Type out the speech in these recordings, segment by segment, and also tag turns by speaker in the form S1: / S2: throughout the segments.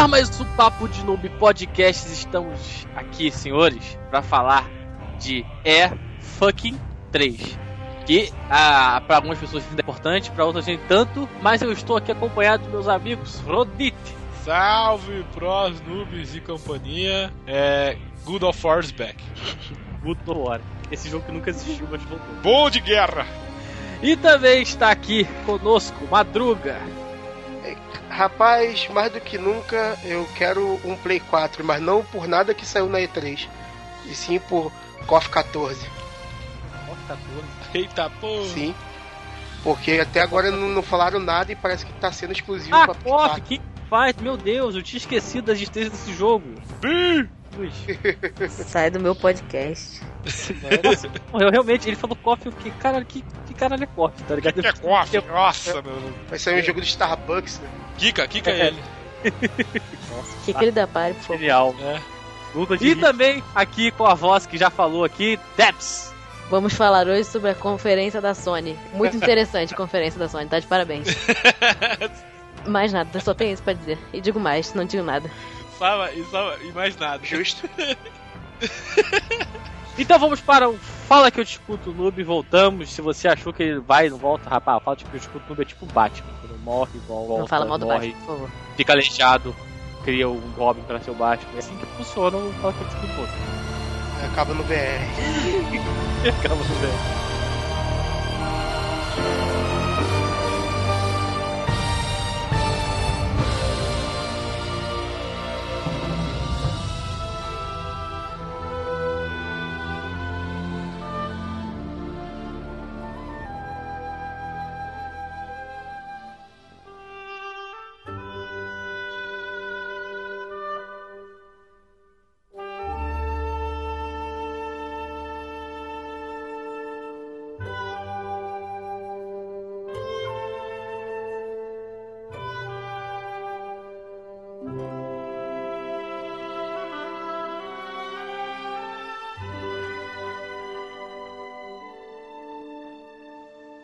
S1: No ar mais um Papo de Noob Podcast, estamos aqui, senhores, para falar de E Fucking 3. Que ah, para algumas pessoas é importante, para outras nem tanto, mas eu estou aqui acompanhado dos meus amigos Rodite.
S2: Salve pros, noobs e companhia. É. Good of War's back.
S1: Good of War. Esse jogo que nunca existiu, mas voltou.
S2: Bom de guerra!
S1: E também está aqui conosco Madruga.
S3: Rapaz, mais do que nunca, eu quero um Play 4, mas não por nada que saiu na E3. E sim por KOF 14.
S1: KOF 14?
S2: Eita pô!
S3: Sim. Porque até agora não, não falaram nada e parece que tá sendo exclusivo
S1: ah,
S3: pra
S1: KOF, que Fight, meu Deus, eu tinha esquecido da existência desse jogo.
S4: Sai do meu podcast.
S1: eu realmente, ele falou KOF, o que caralho, que, que caralho é KOF, tá ligado?
S2: Que, que é KOF? Nossa, meu.
S3: Vai sair um jogo do Starbucks, né?
S2: Kika, Kika é ele.
S4: Que que ele dá pare, por favor.
S1: Genial. É. E também aqui com a voz que já falou aqui, Deps.
S4: Vamos falar hoje sobre a conferência da Sony. Muito interessante a conferência da Sony, tá de parabéns. mais nada, só tem isso pra dizer. E digo mais, não digo nada.
S2: Fala, e, só, e mais nada.
S3: Justo.
S1: Então vamos para o Fala que eu discuto o noob voltamos. Se você achou que ele vai e não volta, rapaz, fala que eu discuto o noob é tipo Batman. Quando morre, volta,
S4: Não fala mal do
S1: morre,
S4: Batman, por favor.
S1: Fica aleijado, cria um Robin para ser o Batman. É assim que funciona o Fala que eu discuto o noob.
S3: Acaba no VR.
S1: Acaba no VR.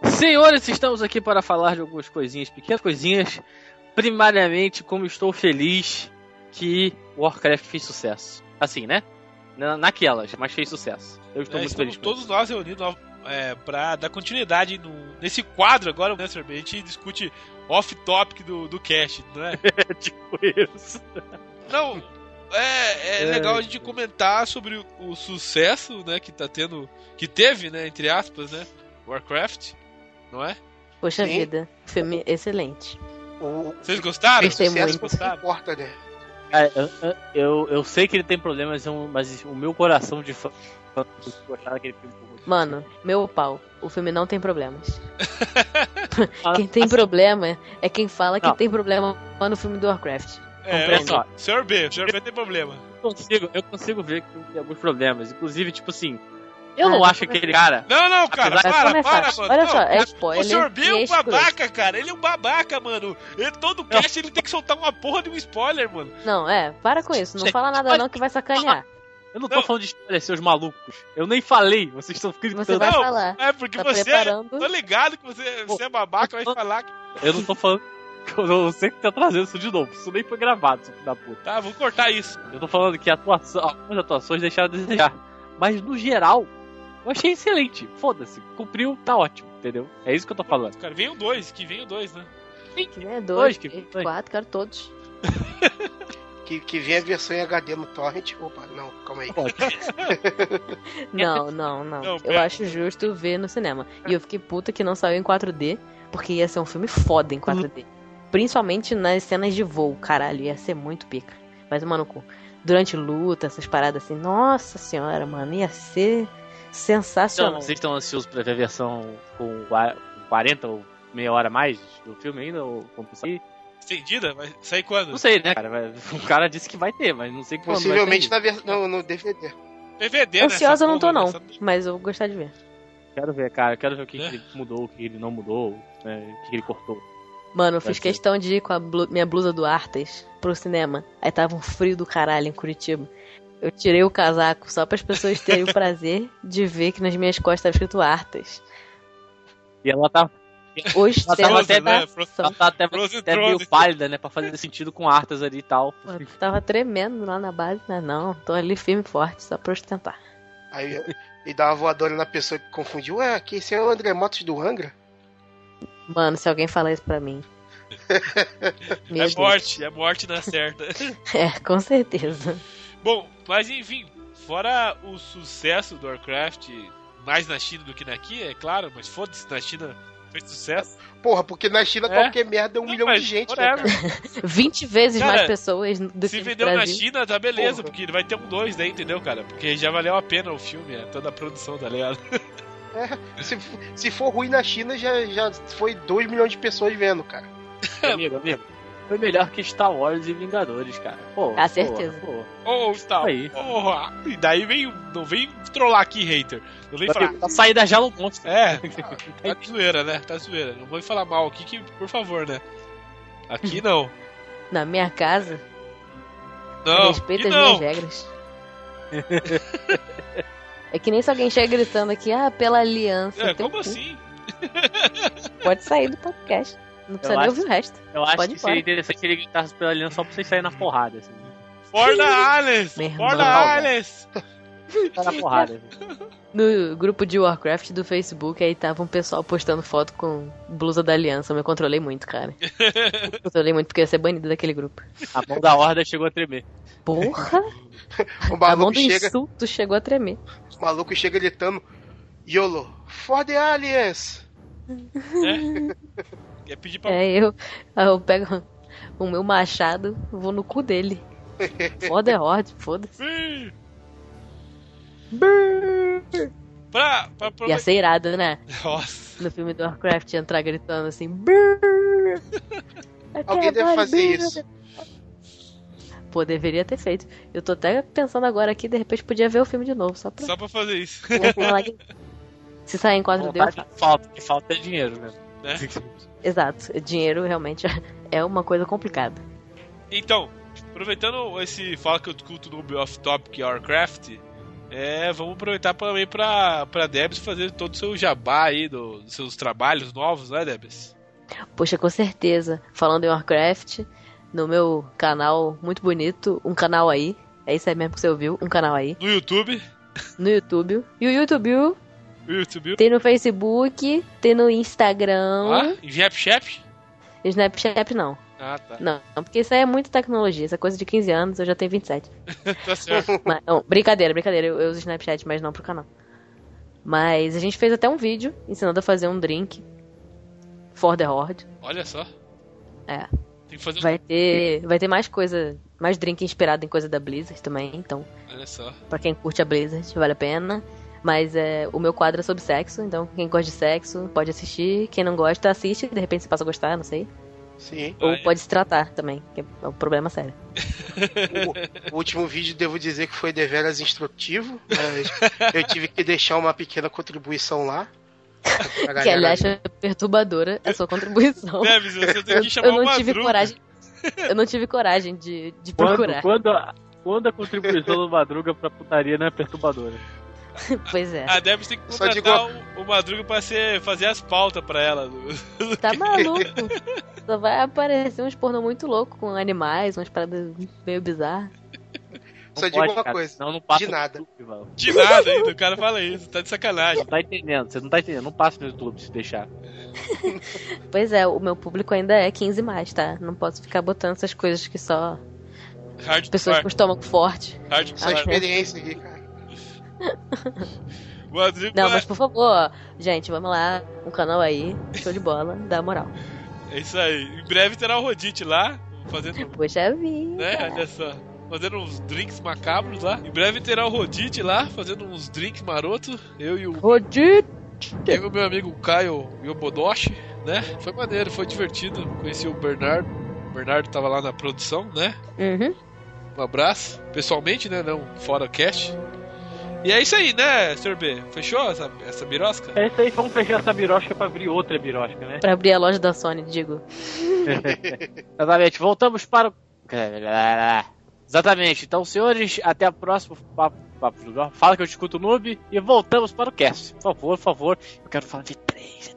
S1: Senhores, estamos aqui para falar de algumas coisinhas, pequenas coisinhas. Primariamente, como estou feliz que Warcraft fez sucesso. Assim, né? Naquelas, mas fez sucesso. Eu estou
S2: É,
S1: muito feliz.
S2: todos nós reunidos é, pra dar continuidade no- nesse quadro agora, né, Sr. B? A gente discute off-topic do, do cast, não é?
S1: isso. tipo isso.
S2: Não, é, é
S1: É.
S2: legal a gente comentar sobre o, o sucesso, né, que tá tendo, que teve, né, entre aspas, né, Warcraft, não é?
S4: Poxa
S3: Sim.
S4: vida, filme excelente.
S3: O,
S2: Vocês gostaram?
S4: Gostei muito.
S3: você importa, né?
S1: É, eu, eu- sei que ele tem problemas, eu- mas o meu coração de fã gostar daquele filme.
S4: Mano, meu pau, o filme não tem problemas. Quem tem problema é quem fala que
S1: Não.
S4: tem problema no filme do Warcraft.
S2: É, olha só, Sr. B, o Sr. B tem problema.
S1: Eu consigo, eu consigo ver que tem alguns problemas. Inclusive, tipo assim, eu
S4: Ah,
S1: não
S4: vai
S1: acho aquele cara.
S2: Não, não, cara, para,
S4: começar.
S2: para, mano.
S4: Olha
S2: Não,
S4: só, é
S2: O
S4: spoiler.
S2: Sr. B é um babaca, cara. Ele é um babaca, mano. Ele, todo cast ele tem que soltar uma porra de um spoiler, mano.
S4: Não, é, para com isso. Não fala nada não que vai sacanear.
S1: Eu não tô
S2: Não.
S1: falando de spoiler, seus malucos. Eu nem falei, vocês estão gritando.
S4: Você vai
S2: Não,
S4: falar.
S2: É porque
S4: Tá
S2: você.
S4: preparando.
S2: Tô ligado que você, você é babaca, vai falar que.
S1: Eu não tô falando. Eu não sei que tá trazendo isso de novo. Isso nem foi gravado, seu filho da puta.
S2: Tá, vou cortar isso.
S1: Eu tô falando que a atuação, algumas atuações deixaram a desejar. Mas no geral, eu achei excelente. Foda-se. Cumpriu, tá ótimo, entendeu? É isso que eu tô falando.
S2: Cara, vem o dois, que vem o dois, né?
S4: É,
S1: Dois,
S4: dois,
S1: que- dois.
S4: quatro, quero todos.
S3: Que, que vem a versão em HD no Torrent. Opa, não, calma aí.
S4: Não, não, não.
S2: Não,
S4: eu acho justo ver no cinema. E eu fiquei puta que não saiu em 4D, porque ia ser um filme foda em 4D. Principalmente nas cenas de voo, caralho, ia ser muito pica. Mas, mano, cu. durante luta, essas paradas assim, nossa senhora, mano, ia ser
S1: Então,
S4: sensacional.
S1: vocês estão ansiosos pra ver a versão com qua- 40 ou meia hora a mais do filme ainda? Ou como sair?
S2: Estendida? Vai sair quando?
S1: Não sei, né, cara? O cara disse que vai ter, mas não sei quando.
S3: Possivelmente
S1: vai
S3: na vers- no, no DVD.
S2: DVD, né?
S4: Ansiosa eu não tô,
S2: porra,
S4: não, mas eu vou gostar de ver.
S1: Quero ver, cara. Quero ver o que,
S2: É.
S1: que ele mudou, o que ele não mudou, né, o que ele cortou.
S4: Mano, eu fiz questão de ir com a blu- minha blusa do Artas pro cinema. Aí tava um frio do caralho em Curitiba. Eu tirei o casaco só para as pessoas terem o prazer de ver que nas minhas costas estava escrito Artas.
S1: E ela tá.
S4: Hoje
S1: Ela tava até-
S2: né?
S1: Ela tá até, até meio pálida, né? Pra fazer sentido com Arthas ali e tal.
S4: Eu tava tremendo lá na base, né? Não, tô ali firme e forte, só pra ostentar.
S3: Aí e dá uma voadora na pessoa que confundiu. Ué, aqui esse é o André Motos do Angra?
S4: Mano, se alguém falar isso pra mim.
S2: É morte, é morte na certa.
S4: É, com certeza.
S2: Bom, mas enfim, fora o sucesso do Warcraft, mais na China do que aqui, é claro, mas foda-se, na China fez sucesso.
S3: Porra, porque na China
S2: É?
S3: qualquer merda é um
S2: Não,
S3: milhão
S2: mas
S3: de gente, né,
S2: whatever.
S3: cara?
S4: 20 vezes
S2: Cara,
S4: mais pessoas do
S2: Se
S4: que no
S2: vendeu na. China, tá beleza,
S3: Porra.
S2: porque vai ter um 2 daí, entendeu, cara? Porque já valeu a pena o filme, é, toda a produção, tá ligado?
S3: Se, se for ruim na China, já, já foi 2 milhões de pessoas vendo, cara.
S1: amigo, amigo. Foi melhor que Star Wars e Vingadores, cara. Pô,
S4: Ah, certeza.
S1: Pô, pô.
S2: Ô, Star,
S1: Aí.
S2: porra! E daí vem, não vem trollar aqui, hater. Não vem falar,
S1: Tá sair da jala o monstro.
S2: É, tá zoeira, né? Tá zoeira. Não vou falar mal aqui, que, por favor, né? Aqui não.
S4: Na minha casa,
S2: Não,
S4: respeita as
S2: não.
S4: minhas regras. é que nem se alguém chega gritando aqui, ah, pela aliança.
S2: É, como
S4: cu.
S2: assim?
S4: Pode sair do podcast. Não precisa
S1: Eu
S4: nem
S1: acho-
S4: ouvir o resto.
S1: Eu acho
S4: Pode
S1: que seria interessante ele gritasse pela aliança só pra vocês saírem na porrada, assim.
S2: The Alice!
S4: Irmão.
S2: Alice!
S1: Sair na porrada. assim.
S4: No grupo de Warcraft do Facebook, aí tava um pessoal postando foto com blusa da aliança. Eu me controlei muito, cara. Me controlei muito porque eu ia ser banido daquele grupo.
S1: A mão da horda chegou a tremer.
S4: Porra!
S3: O
S4: A mão
S3: maluco
S4: do
S3: chega,
S4: insulto chegou a tremer.
S3: o maluco chega gritando: YOLO, for the aliens!
S2: né? Quer pedir pra.
S4: É, eu, eu pego o meu machado, vou no cu dele. Foda é horde, foda-se.
S2: Pra, pra, pra...
S4: Ia ser irado, né?
S2: Nossa.
S4: No filme do Warcraft entrar gritando assim.
S3: Alguém deve fazer
S4: brrr.
S3: isso.
S4: Pô, deveria ter feito. Eu tô até pensando agora aqui, de repente podia ver o filme de novo, só pra.
S2: Só pra fazer isso.
S4: Se sair em 4D, eu
S1: Vontade
S4: faço.
S1: que falta, falta é dinheiro mesmo.
S2: Né?
S4: Exato. Dinheiro realmente é uma coisa complicada.
S2: Então, aproveitando esse fala que eu discuto no off topic Warcraft, é, vamos aproveitar também pra, pra Debs fazer todo o seu jabá aí do- dos seus trabalhos novos, né, Debs?
S4: Poxa, com certeza. Falando em Warcraft, no meu canal muito bonito, um canal aí. É isso aí mesmo que você ouviu, um canal aí.
S2: No YouTube.
S4: No YouTube. E o YouTube
S2: YouTube.
S4: tem no Facebook, tem no Instagram.
S2: Ah, Snapchat?
S4: Snapchat não.
S2: Ah, tá.
S4: Não, porque isso aí é muita tecnologia. Essa é coisa de 15 anos, eu já tenho 27.
S2: tá certo.
S4: Mas, não, brincadeira, brincadeira. Eu, eu uso Snapchat, mas não pro canal. Mas a gente fez até um vídeo ensinando a fazer um drink. For the Horde.
S2: Olha só.
S4: É.
S2: Tem que fazer um...
S4: Vai ter, vai ter mais coisa, mais drink inspirado em coisa da Blizzard também. Então,
S2: Olha só.
S4: pra quem curte a Blizzard, vale a pena. Mas é, o meu quadro é sobre sexo, então quem gosta de sexo pode assistir. Quem não gosta, assiste. De repente você passa a gostar, não sei.
S3: Sim.
S2: Ah,
S4: Ou
S2: é.
S4: pode se tratar também, que é um problema sério.
S3: O, o último vídeo devo dizer que foi deveras instrutivo, mas eu tive que deixar uma pequena contribuição lá.
S4: Que aliás é perturbadora a sua contribuição.
S2: Debs, você tem
S4: Eu,
S2: que chamar
S4: eu não
S2: uma
S4: tive
S2: Madruga.
S4: coragem. Eu não tive coragem de, de
S1: Quando,
S4: procurar.
S1: quando, a, quando a contribuição do Madruga pra putaria não é perturbadora.
S4: Pois é.
S2: A Debs tem que contratar o, o Madruga pra ser, fazer as pautas pra ela. do-
S4: Tá maluco? Só vai aparecer uns pornô muito louco com animais, umas paradas meio bizarras.
S1: Não
S3: Só digo uma
S1: cara,
S3: coisa,
S1: Senão não passa
S3: de nada.
S1: YouTube.
S2: De nada ainda, o cara fala isso, tá de sacanagem.
S1: Não tá entendendo, você não tá entendendo. Não passa no YouTube se deixar.
S4: Pois é, o meu público ainda é 15 mais, tá? Não posso ficar botando essas coisas que só
S2: Hardcore.
S4: pessoas com estômago forte.
S3: Só
S2: Hardcore.
S3: experiência aqui, cara.
S2: Madruga.
S4: Não, mas por favor, gente, vamos lá, um canal aí, show de bola, dá moral.
S2: É isso aí. Em breve terá o Rodite lá, fazendo,
S4: Poxa vida.
S2: né? Olha só. Fazendo uns drinks macabros lá. Em breve terá o Rodite lá, fazendo uns drinks maroto. Eu e o,
S4: Rodite!
S2: eu e o meu amigo Caio Yobodoshi, né? Foi maneiro, foi divertido. Conheci o Bernardo. O Bernardo tava lá na produção, né?
S4: Uhum.
S2: Um abraço. Pessoalmente, né? Não fora cast. E é isso aí, né, Sr. B? Fechou essa, essa birosca?
S1: É isso aí, vamos fechar essa birosca pra abrir outra birosca, né?
S4: Pra abrir a loja da Sony, digo.
S1: Exatamente, voltamos para o. Exatamente, então, senhores, até a próxima. Papo, papo, fala que eu discuto o noob e voltamos para o cast. Por favor, por favor, eu quero falar de três.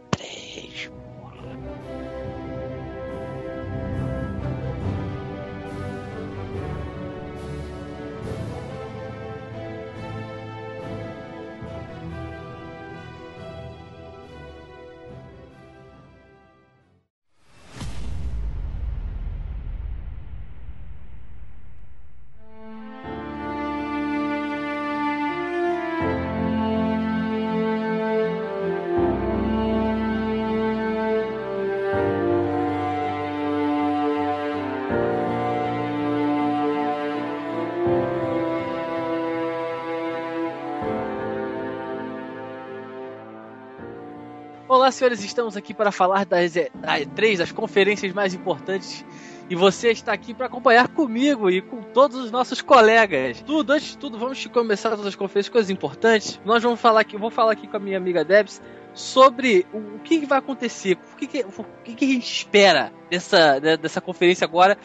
S1: E senhores, estamos aqui para falar das E- da E3, das conferências mais importantes. E você está aqui para acompanhar comigo e com todos os nossos colegas. Tudo, antes de tudo, vamos começar todas as conferências, coisas importantes. Nós vamos falar aqui, vou falar aqui com a minha amiga Debs sobre o, o que, que vai acontecer, o que, que, o que, que a gente espera dessa, de- dessa conferência agora,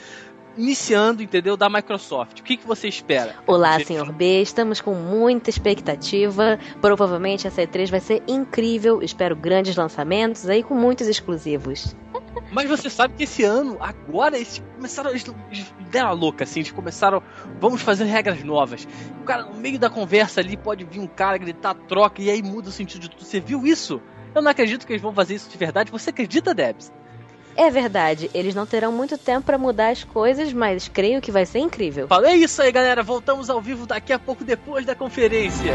S1: iniciando, entendeu, da Microsoft. O que, que você espera?
S4: Olá, senhor B. Estamos com muita expectativa. Provavelmente essa E3 vai ser incrível. Espero grandes lançamentos aí com muitos exclusivos.
S1: Mas você sabe que esse ano, agora, eles começaram. Eles deram a louca, assim, eles começaram. Vamos fazer regras novas. O cara, no meio da conversa ali, pode vir um cara gritar troca e aí muda o sentido de tudo. Você viu isso? Eu não acredito que eles vão fazer isso de verdade. Você acredita, Debs?
S4: É verdade, eles não terão muito tempo para mudar as coisas, mas creio que vai ser incrível.
S1: Falei é isso aí, galera. Voltamos ao vivo daqui a pouco depois da conferência.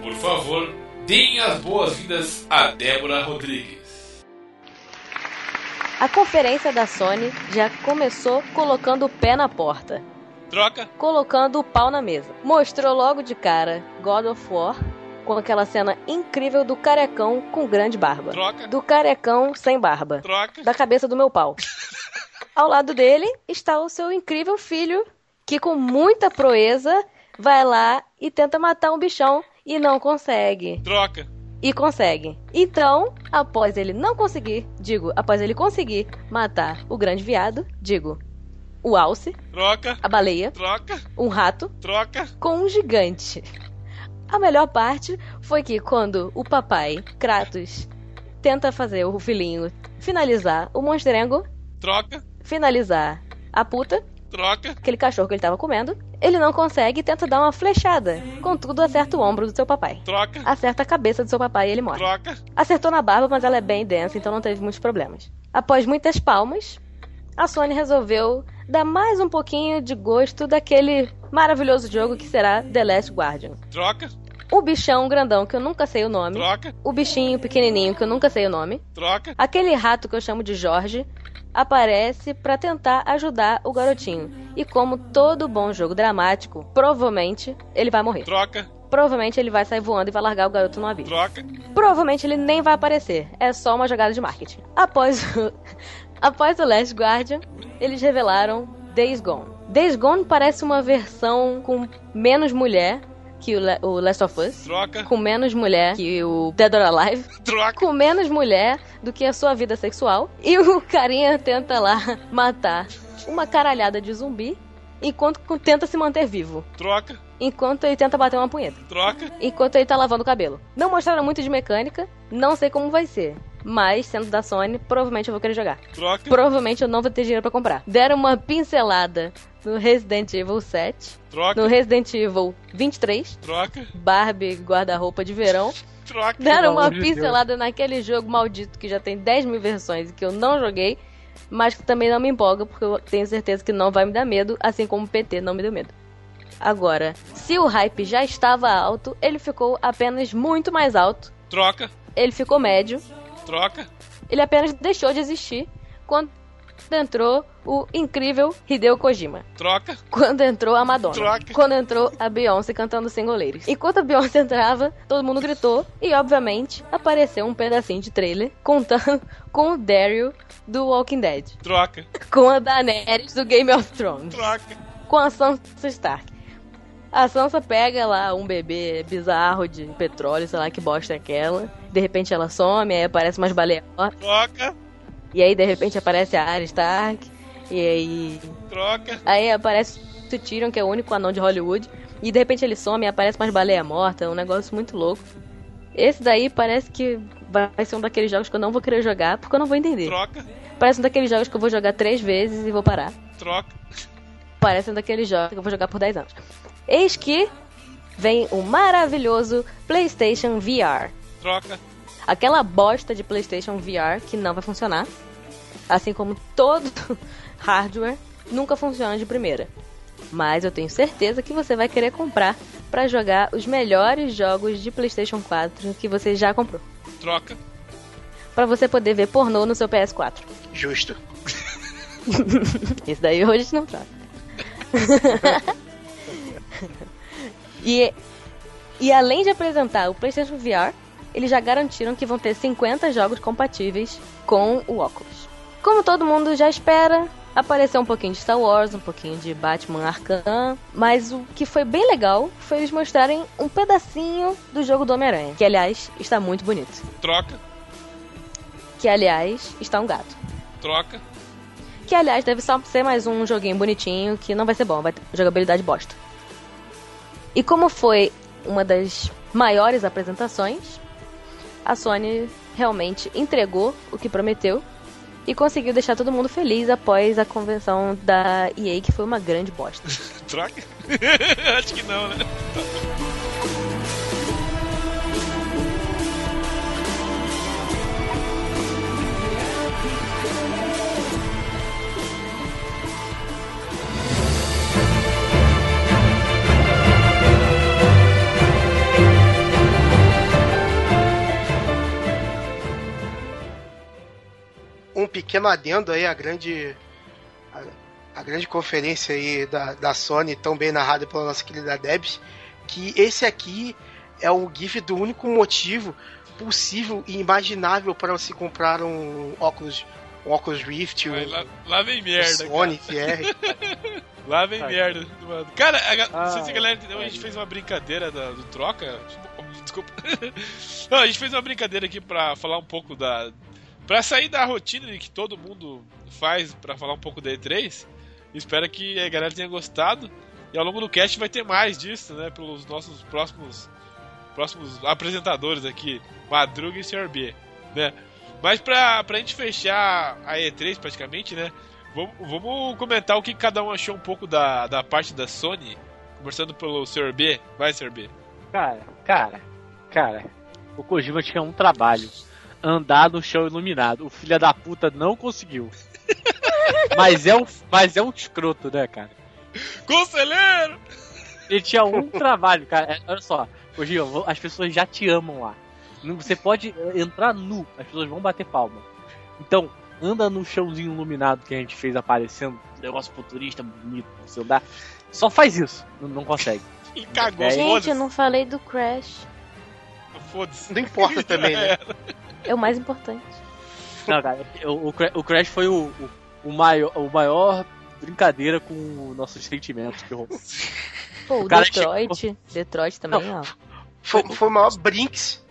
S2: Por favor, deem as boas-vindas a Débora Rodrigues.
S4: A conferência da Sony já começou colocando o pé na porta.
S2: Troca,
S4: colocando o pau na mesa. Mostrou logo de cara God of War com aquela cena incrível do carecão com grande barba.
S2: troca,
S4: Do carecão sem barba.
S2: troca,
S4: Da cabeça do meu pau. Ao lado dele está o seu incrível filho, que com muita proeza vai lá e tenta matar um bichão e não consegue.
S2: troca,
S4: E consegue. Então, após ele não conseguir, digo, após ele conseguir matar o grande viado, digo, o alce,
S2: troca,
S4: a baleia,
S2: troca,
S4: um rato,
S2: troca,
S4: com um gigante. A melhor parte foi que quando o papai, Kratos, tenta fazer o filhinho finalizar o monstrengo,
S2: troca,
S4: finalizar a puta,
S2: troca,
S4: aquele cachorro que ele tava comendo, ele não consegue e tenta dar uma flechada. Contudo, acerta o ombro do seu papai.
S2: troca,
S4: Acerta a cabeça do seu papai e ele morre.
S2: troca,
S4: Acertou na barba, mas ela é bem densa, então não teve muitos problemas. Após muitas palmas, a Sony resolveu dar mais um pouquinho de gosto daquele maravilhoso jogo que será The Last Guardian.
S2: troca,
S4: O bichão grandão que eu nunca sei o nome,
S2: troca,
S4: o bichinho pequenininho que eu nunca sei o nome,
S2: troca,
S4: aquele rato que eu chamo de Jorge, aparece pra tentar ajudar o garotinho. E como todo bom jogo dramático, provavelmente ele vai morrer.
S2: troca,
S4: Provavelmente ele vai sair voando e vai largar o garoto no abismo.
S2: troca,
S4: Provavelmente ele nem vai aparecer. É só uma jogada de marketing. Após o, após o Last Guardian, eles revelaram Days Gone. Days Gone parece uma versão com menos mulher que o, Le- o Last of Us.
S2: troca,
S4: Com menos mulher que o Dead or Alive.
S2: troca,
S4: Com menos mulher do que a sua vida sexual. E o carinha tenta lá matar uma caralhada de zumbi enquanto tenta se manter vivo.
S2: troca,
S4: Enquanto ele tenta bater uma punheta
S2: troca,
S4: enquanto ele tá lavando o cabelo. Não mostraram muito de mecânica, não sei como vai ser. Mas, sendo da Sony, provavelmente eu vou querer jogar.
S2: troca,
S4: Provavelmente eu não vou ter dinheiro pra comprar. Deram uma pincelada no Resident Evil 7, no
S2: troca,
S4: Resident Evil 23,
S2: troca,
S4: Barbie guarda-roupa de verão.
S2: troca,
S4: Deram uma
S1: de Deus.
S4: pincelada naquele jogo maldito que já tem 10 mil versões e que eu não joguei, mas que também não me empolga, porque eu tenho certeza que não vai me dar medo, assim como o PT não me deu medo. Agora, se o hype já estava alto, ele ficou apenas muito mais alto.
S2: troca,
S4: Ele ficou médio.
S2: Troca,
S4: Ele apenas deixou de existir quando entrou o incrível Hideo Kojima.
S2: troca,
S4: Quando entrou a Madonna.
S2: Troca.
S4: Quando entrou a Beyoncé cantando Single Ladies. Enquanto a Beyoncé entrava, todo mundo gritou. E, obviamente, apareceu um pedacinho de trailer contando com o Daryl do Walking Dead.
S2: troca,
S4: Com a Daenerys do Game of Thrones.
S2: troca,
S4: Com a Sansa Stark. A Sansa pega lá um bebê bizarro de petróleo, sei lá que bosta é aquela. De repente ela some, aí aparece umas baleias.
S2: troca,
S4: E aí de repente aparece a Arya Stark. E aí.
S2: troca,
S4: Aí aparece o Tyrion, que é o único anão de Hollywood. E de repente ele some e aparece umas baleias mortas. Um negócio muito louco. Esse daí parece que vai ser um daqueles jogos que eu não vou querer jogar, porque eu não vou entender.
S2: troca,
S4: Parece um daqueles jogos que eu vou jogar três vezes e vou parar.
S2: troca,
S4: Parece um daqueles jogos que eu vou jogar por 10 anos. Eis que vem o maravilhoso PlayStation VR.
S2: troca,
S4: Aquela bosta de PlayStation VR que não vai funcionar. Assim como todo hardware nunca funciona de primeira. Mas eu tenho certeza que você vai querer comprar para jogar os melhores jogos de PlayStation 4 que você já comprou.
S2: troca,
S4: Para você poder ver pornô no seu PS4.
S3: Justo.
S4: Isso daí hoje a gente não trata. e, E além de apresentar o PlayStation VR, eles já garantiram que vão ter 50 jogos compatíveis com o óculos. Como todo mundo já espera, apareceu um pouquinho de Star Wars, um pouquinho de Batman Arkham, mas o que foi bem legal foi eles mostrarem um pedacinho do jogo do Homem-Aranha, que aliás está muito bonito.
S2: Troca,
S4: Que aliás está um gato.
S2: troca.
S4: Que aliás deve só ser mais um joguinho bonitinho que não vai ser bom, vai ter jogabilidade bosta. E como foi uma das maiores apresentações, a Sony realmente entregou o que prometeu e conseguiu deixar todo mundo feliz após a convenção da EA, que foi uma grande bosta.
S2: Troca? Acho que não, né?
S3: Um pequeno adendo aí, a grande. A, a grande conferência aí da, da Sony, tão bem narrada pela nossa querida Debs, que esse aqui é o GIF do único motivo possível e imaginável para você comprar um óculos, um óculos Rift, um,
S2: lá, lá vem
S3: um
S2: merda.
S3: Sony
S2: cara.
S3: VR.
S2: Lá vem
S1: Ai.
S2: merda. mano. Cara, a, ga- não sei se a
S1: Ai,
S2: galera entendeu, a gente fez uma brincadeira da- do troca. Desculpa. Não, a gente fez uma brincadeira aqui pra falar um pouco da. Pra sair da rotina que todo mundo faz pra falar um pouco da E3. Espero que a galera tenha gostado. E ao longo do cast vai ter mais disso, né? Pelos nossos próximos próximos apresentadores aqui, Madruga e Sr. B, né? Mas pra, pra gente fechar a E3 praticamente, né? Vamos, vamos comentar o que cada um achou um pouco da, da parte da Sony, começando pelo Sr. B. Vai, Sr. B.
S1: Cara, cara, cara. O Kojima tinha um trabalho. Andar no chão iluminado. O filho da puta não conseguiu. mas, é um, mas é um escroto, né, cara?
S2: Conselheiro!
S1: Ele tinha um trabalho, cara. É, Olha só, vo- as pessoas já te amam lá. Você pode entrar nu, as pessoas vão bater palma. Então, anda no chãozinho iluminado que a gente fez aparecendo, negócio futurista, bonito, você andar. Só faz isso, não, não consegue.
S2: E cagou,
S1: É,
S4: Gente, eu não falei do Crash.
S3: É.
S2: Foda-se.
S3: Não importa também, né?
S4: É o mais importante.
S1: Não, cara, o, o Cra- o Crash foi o, o, o maior, o maior brincadeira com nossos sentimentos que rolou.
S4: Pô, o
S1: cara
S4: Detroit. Detroit também, ó.
S3: Foi, foi o maior Brinks.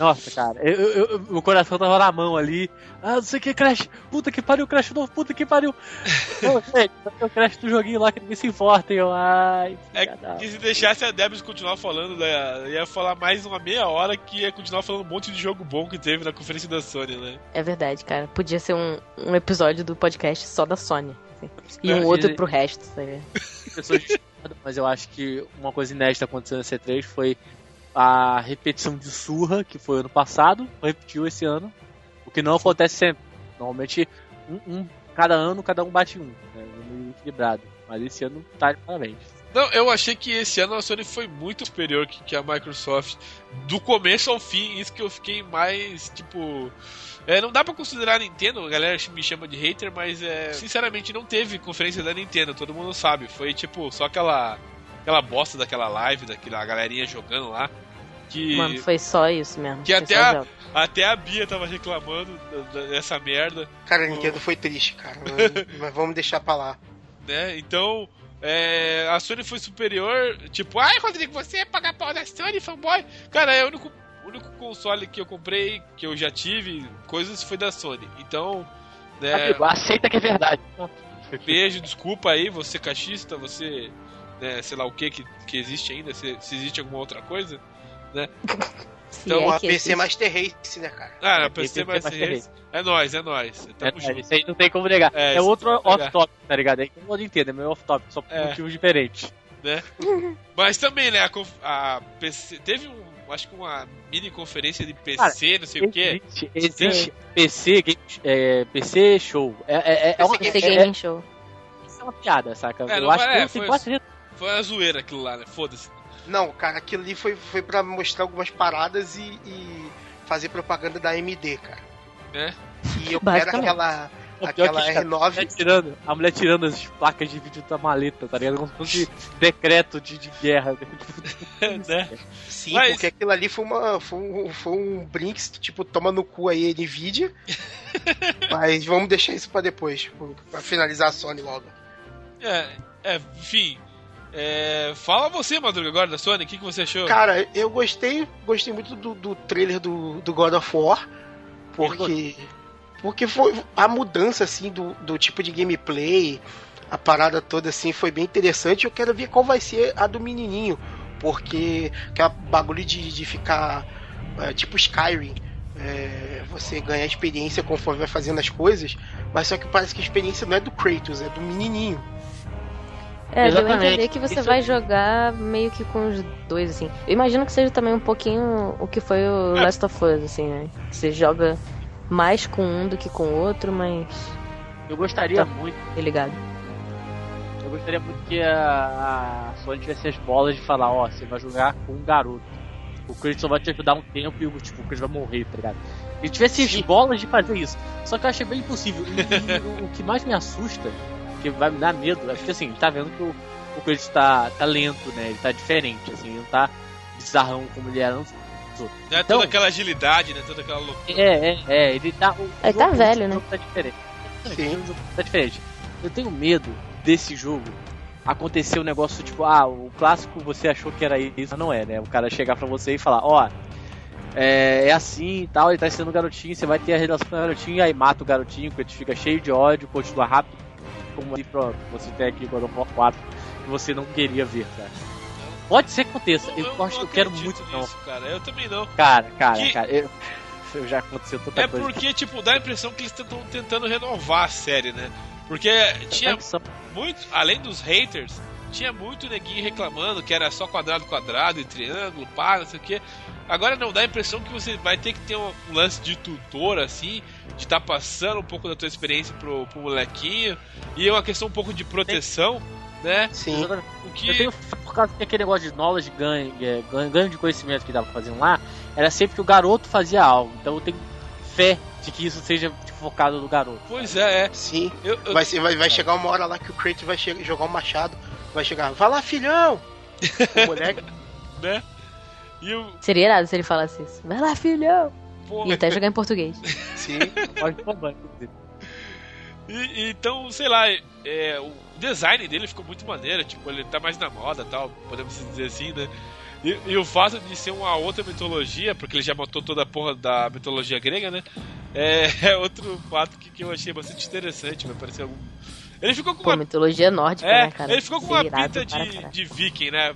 S1: Nossa, cara, eu, eu- eu- meu coração tava na mão ali. Ah, não sei o que, Crash. Puta que pariu, Crash novo, puta que pariu. Não, gente, ter o Crash do joguinho lá que ninguém se importa. E eu, ai,
S2: É que se deixasse a Debs continuar falando, né, ia falar mais uma meia hora que ia continuar falando um monte de jogo bom que teve na conferência da Sony, né?
S4: É verdade, cara. Podia ser um, um episódio do podcast só da Sony. assim. E um
S1: É,
S4: outro pro resto, sabe?
S1: pessoas discordam, mas eu acho que uma coisa inédita aconteceu na C3 foi a repetição de surra, que foi ano passado, repetiu esse ano, o que não acontece sempre. Normalmente, um, um- cada ano, cada um bate um, né? meio equilibrado. Mas esse ano tá de parabéns.
S2: Não, eu achei que esse ano a Sony foi muito superior que, que a Microsoft. Do começo ao fim, isso que eu fiquei mais, tipo. É, não dá pra considerar a Nintendo, a galera me chama de hater, mas é, sinceramente não teve conferência da Nintendo, todo mundo sabe. Foi tipo só aquela aquela bosta daquela live, daquela galerinha jogando lá. Que
S4: Mano, foi só isso mesmo.
S2: Que até a- até a Bia tava reclamando dessa merda.
S3: Cara, a Nintendo foi triste, cara. Mas, mas vamos deixar pra lá.
S2: né? Então, é, a Sony foi superior. Tipo, ai, Rodrigo, você é pagar pau da Sony, fanboy. Cara, é o único, o único console que eu comprei, que eu já tive, coisas foi da Sony. Então, né,
S1: Amigo, aceita que é verdade.
S2: beijo, desculpa aí, você cachista, você, né, sei lá o que que, que existe ainda, se, se existe alguma outra coisa.
S4: Se
S2: então,
S4: é
S3: a PC
S4: existe.
S3: Master Race, né, cara?
S2: Ah,
S1: É,
S2: a PC
S1: PC
S2: mais
S1: Master
S2: Race. É nóis, é nóis.
S1: É,
S2: Tamo junto.
S1: isso aí não tem como negar.
S2: É,
S1: É,
S2: isso
S1: outro off-top, tá ligado? É que eu não entendo, é meio off-top, só por
S2: É.
S1: motivos diferentes.
S2: Mas também, né, a, a PC. Teve um. Acho que uma mini conferência de PC,
S1: Cara,
S2: não sei o que.
S1: Existe, existe PC, game, é, PC show. É, é, é, é uma,
S3: PC
S4: PC
S1: é,
S4: Gaming Show.
S1: é uma piada, saca?
S2: É,
S1: eu acho que
S2: é,
S1: não
S2: foi
S1: tem quase certeza.
S2: Foi uma zoeira aquilo lá, né? Foda-se.
S3: Não, cara, aquilo ali foi, foi pra mostrar algumas paradas e, e fazer propaganda da AMD, cara.
S2: Né?
S3: E eu quero aquela, aquela
S1: que, cara, A mulher,
S3: R9.
S1: tirando, a mulher tirando as placas de vídeo da maleta, tá ligado? Como se fosse decreto de, de guerra.
S2: né?
S3: Sim,
S2: Mas-
S3: porque aquilo ali foi, uma, foi, um, foi um Brinks, tipo, toma no cu aí, Nvidia. Mas vamos deixar isso pra depois, tipo, pra finalizar a Sony logo.
S2: É, é, enfim. É, fala você, Madruga, agora da Sony, o que, que você achou?
S3: Cara, eu gostei, gostei muito do, do trailer do, do God of War, porque porque foi a mudança assim do, do tipo de gameplay, a parada toda assim foi bem interessante. Eu quero ver qual vai ser a do menininho, porque que é bagulho de, de ficar é, tipo Skyrim. é, você ganha experiência conforme vai fazendo as coisas, mas só que parece que a experiência não é do Kratos, é do menininho.
S4: É, deu a
S1: Exatamente.
S4: entender que você
S1: Isso-
S4: vai jogar meio que com os dois, assim. Eu imagino que seja também um pouquinho o que foi o
S2: É.
S4: Last of Us, assim, né? Que você joga mais com um do que com o outro, mas
S1: Eu gostaria
S4: Tá.
S1: muito,
S4: ligado.
S1: eu gostaria muito que a, a Sony tivesse as bolas de falar, ó, você vai jogar com um garoto. O Kratos só vai te ajudar um tempo e o, tipo, o Kratos vai morrer, tá ligado? E tivesse as bolas de fazer isso. Só que eu achei bem impossível. E, e o, o que mais me assusta, que vai me dar medo, é porque assim, tá vendo que o, o Kratos tá, tá lento, né? Ele tá diferente, assim, ele não tá bizarrão como ele era antes.
S2: Não é
S1: então-
S2: toda aquela agilidade, né? Toda aquela loucura.
S1: É, é, é, ele tá. O,
S4: Ele tá
S1: jogo-
S4: velho,
S1: o
S4: né?
S1: jogo Tá diferente.
S3: Sim.
S1: O jogo tá diferente. Eu tenho medo desse jogo acontecer um negócio tipo, ah, o clássico você achou que era isso, mas não é, né? O cara chegar pra você e falar, ó, é, é assim e tal, ele tá ensinando o garotinho, você vai ter a relação com o garotinho, aí mata o garotinho, que ele fica cheio de ódio, continua rápido, como aí pronto, você tem aqui God of War 4, que você não queria ver, cara. Pode ser que aconteça, eu,
S2: não
S1: acho que eu quero muito não.
S2: nisso, cara. Eu também não.
S1: Cara, cara,
S2: Que-
S1: cara, eu, eu já aconteceu tanta
S2: É
S1: coisa.
S2: porque, tipo, dá a impressão que eles estão tentando renovar a série, né? Porque tinha muito, além dos haters, tinha muito neguinho reclamando que era só quadrado, quadrado e triângulo, pá, não sei o que. Agora não, dá a impressão que você vai ter que ter um lance de tutor, assim, de estar passando um pouco da tua experiência pro, pro molequinho, e é uma questão um pouco de proteção, né?
S3: Sim.
S2: O que.
S1: Eu tenho por causa que aquele negócio de knowledge ganho, é, ganho, ganho de conhecimento que dava pra fazer lá, era sempre que o garoto fazia algo. Então eu tenho fé de que isso seja tipo, focado no garoto.
S2: Pois é, é.
S3: Sim.
S2: Eu, eu-
S3: Vai, vai, vai chegar uma hora lá que o Kratos vai che- jogar um machado, vai chegar, vai lá, filhão! O moleque,
S2: né? E o.
S4: Seria irado se ele falasse isso. Vai lá, filhão!
S2: Pô,
S4: E até jogar em português.
S3: sim.
S1: Pode tomar, inclusive.
S2: E- então, sei lá, é, o design dele ficou muito maneiro, tipo, ele tá mais na moda tal, podemos dizer assim, né? E, e o fato de ser uma outra mitologia, porque ele já matou toda a porra da mitologia grega, né? É, é outro fato que, que eu achei bastante interessante, vai parecer algum. Ele ficou com
S4: Pô,
S2: uma.
S4: mitologia nórdica,
S2: É,
S4: né, cara?
S2: ele ficou com uma pinta de, de viking, né?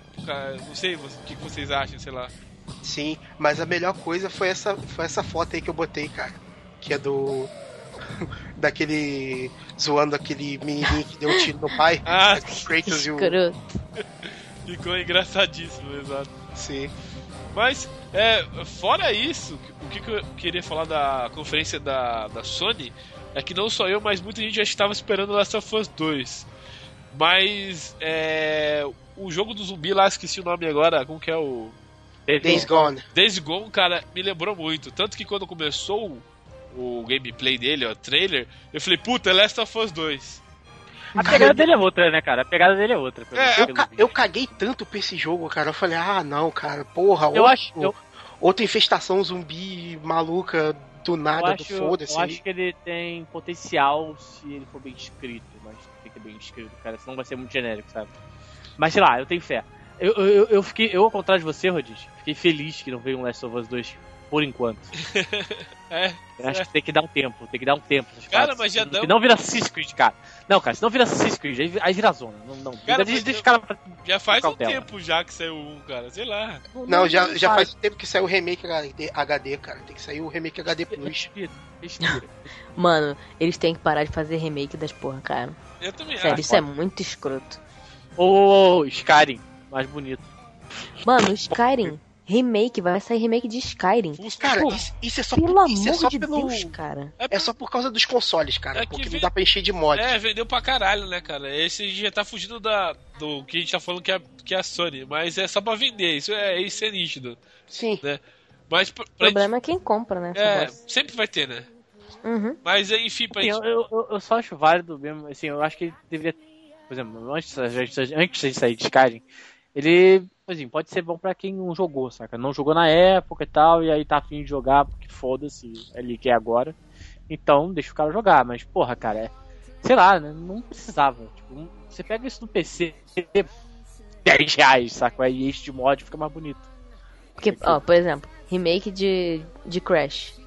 S2: Não sei o que que vocês acham, sei lá.
S3: Sim, mas a melhor coisa foi essa, foi essa foto aí que eu botei, cara. Que é do. daquele. zoando aquele menininho que deu um tiro no pai.
S2: Ah,
S3: o Kratos e o.
S4: Escroto.
S2: ficou engraçadíssimo, exato.
S3: Sim.
S2: Mas, é, fora isso, o que, que eu queria falar da conferência da, da Sony é que não só eu, mas muita gente já estava esperando Last of Us 2. Mas, é, o jogo do zumbi lá, esqueci o nome agora, como que é o.
S3: Days Gone.
S2: Days Gone, cara, me lembrou muito. Tanto que quando começou o, gameplay dele, ó, o trailer, eu falei, puta, é Last of Us 2.
S1: A pegada dele é outra, né, cara? A pegada dele é outra.
S2: É,
S3: Eu, ca- eu caguei tanto pra esse jogo, cara. Eu falei, ah, não, cara, porra,
S1: Eu
S3: outro-
S1: acho, eu,
S3: outra infestação zumbi maluca do
S1: eu
S3: nada, do
S1: acho, eu
S3: foda-se.
S1: acho que ele tem potencial se ele for bem escrito, mas tem que ser bem escrito, cara, senão vai ser muito genérico, sabe? Mas sei lá, eu tenho fé. Eu, eu, eu- fiquei, eu ao contrário de você, Rodis, fiquei feliz que não veio um Last of Us 2 por enquanto.
S2: É,
S1: Eu acho que tem que dar um tempo, tem que dar um tempo.
S2: Cara, mas já
S1: Se
S2: dão-
S1: não vira Assassin's Creed, cara. Não, cara, se não vira Assassin's Creed, aí, aí vira zona. Não, não.
S2: Cara,
S1: deixa, deixa caras pra-
S2: já faz um
S1: Cautela.
S2: tempo já que saiu um, cara, sei lá.
S3: Não, já, já faz tempo que saiu o remake HD, HD, cara. Tem que sair o remake HD Plus.
S1: Respira, respira.
S4: Mano, eles têm que parar de fazer remake das porra, cara.
S2: Eu também
S4: Sério,
S2: acho.
S4: isso é muito escroto.
S1: Ô, Skyrim, mais bonito.
S4: Mano, Skyrim, remake, vai sair remake de Skyrim.
S3: Cara,
S4: Pô,
S3: isso, isso é só,
S4: Pelo
S3: por, isso é
S4: amor
S3: só
S4: de
S3: pelo.
S4: Deus, cara.
S3: É só por causa dos consoles, cara.
S2: É que
S3: porque
S2: vem-
S3: não dá pra encher de mod.
S2: É, vendeu pra caralho, né, cara? Esse já tá fugindo da, do que a gente tá falando que é, que é a Sony, mas é só pra vender, isso é, isso é nítido.
S3: Sim.
S2: Mas pra,
S4: O
S2: pra
S4: problema é quem compra, né?
S2: é, sempre vai ter, né?
S4: Uhum.
S2: Mas enfim, pra
S1: Assim,
S2: gente.
S1: eu, eu, eu só acho válido mesmo, assim, eu acho que ele deveria, por exemplo, antes, antes, antes de sair de Skyrim, ele, assim, pode ser bom pra quem não jogou, saca? Não jogou na época e tal, e aí tá afim de jogar, porque foda-se, é ali que é agora. Então, deixa o cara jogar, mas, porra, cara, é, sei lá, né? Não precisava. Tipo, você pega isso no PC, 10 reais, saca? Aí este mod fica mais bonito.
S4: Porque, ó, por exemplo, remake de, de Crash.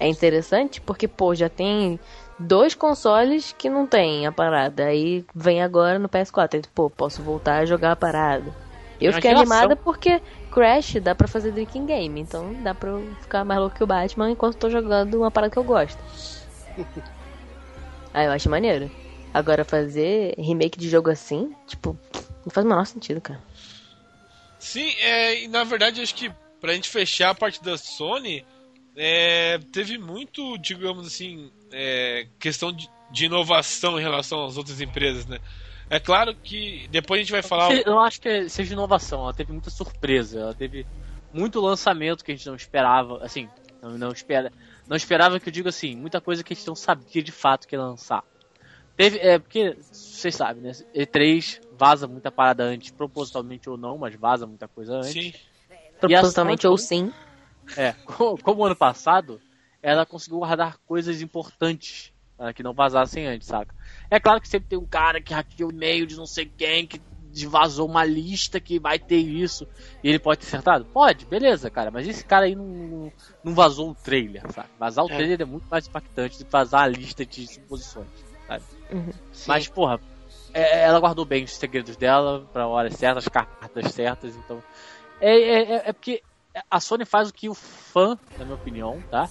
S4: É interessante porque, pô, já tem dois consoles que não tem a parada. Aí vem agora no PS4. Aí, pô, posso voltar a jogar a parada. Eu fiquei animada porque Crash dá pra fazer drinking game. Então dá pra eu ficar mais louco que o Batman enquanto tô jogando uma parada que eu gosto. Aí eu acho maneiro. Agora fazer remake de jogo assim, tipo, não faz o menor sentido, cara.
S2: Sim, é, e na verdade acho que pra gente fechar a parte da Sony, é, teve muito, digamos assim, é, questão de, de inovação em relação às outras empresas, né? É claro que depois a gente vai falar.
S1: Eu não acho que seja inovação, ela teve muita surpresa, ela teve muito lançamento que a gente não esperava, assim, não, não espera, não esperava que eu digo assim, muita coisa que a gente não sabia de fato que ia lançar. Teve, é porque vocês sabem, né? E3 vaza muita parada antes, propositalmente ou não, mas vaza muita coisa antes.
S2: Sim,
S4: Propositalmente
S1: Sony-
S4: ou sim.
S1: É, co- como ano passado, ela conseguiu guardar coisas importantes para que não vazassem antes, saca? É claro que sempre tem um cara que hackeou o e-mail de não sei quem, que vazou uma lista que vai ter isso, e ele pode ter acertado? Pode, beleza, cara, mas esse cara aí não, não vazou o trailer, sabe? Vazar o
S3: É.
S1: trailer é muito mais impactante do que vazar a lista de suposições, sabe?
S3: Sim.
S1: Mas, porra, é- ela guardou bem os segredos dela pra hora certa, as cartas certas, então. É, é, é- é porque a Sony faz o que o fã, na minha opinião, tá?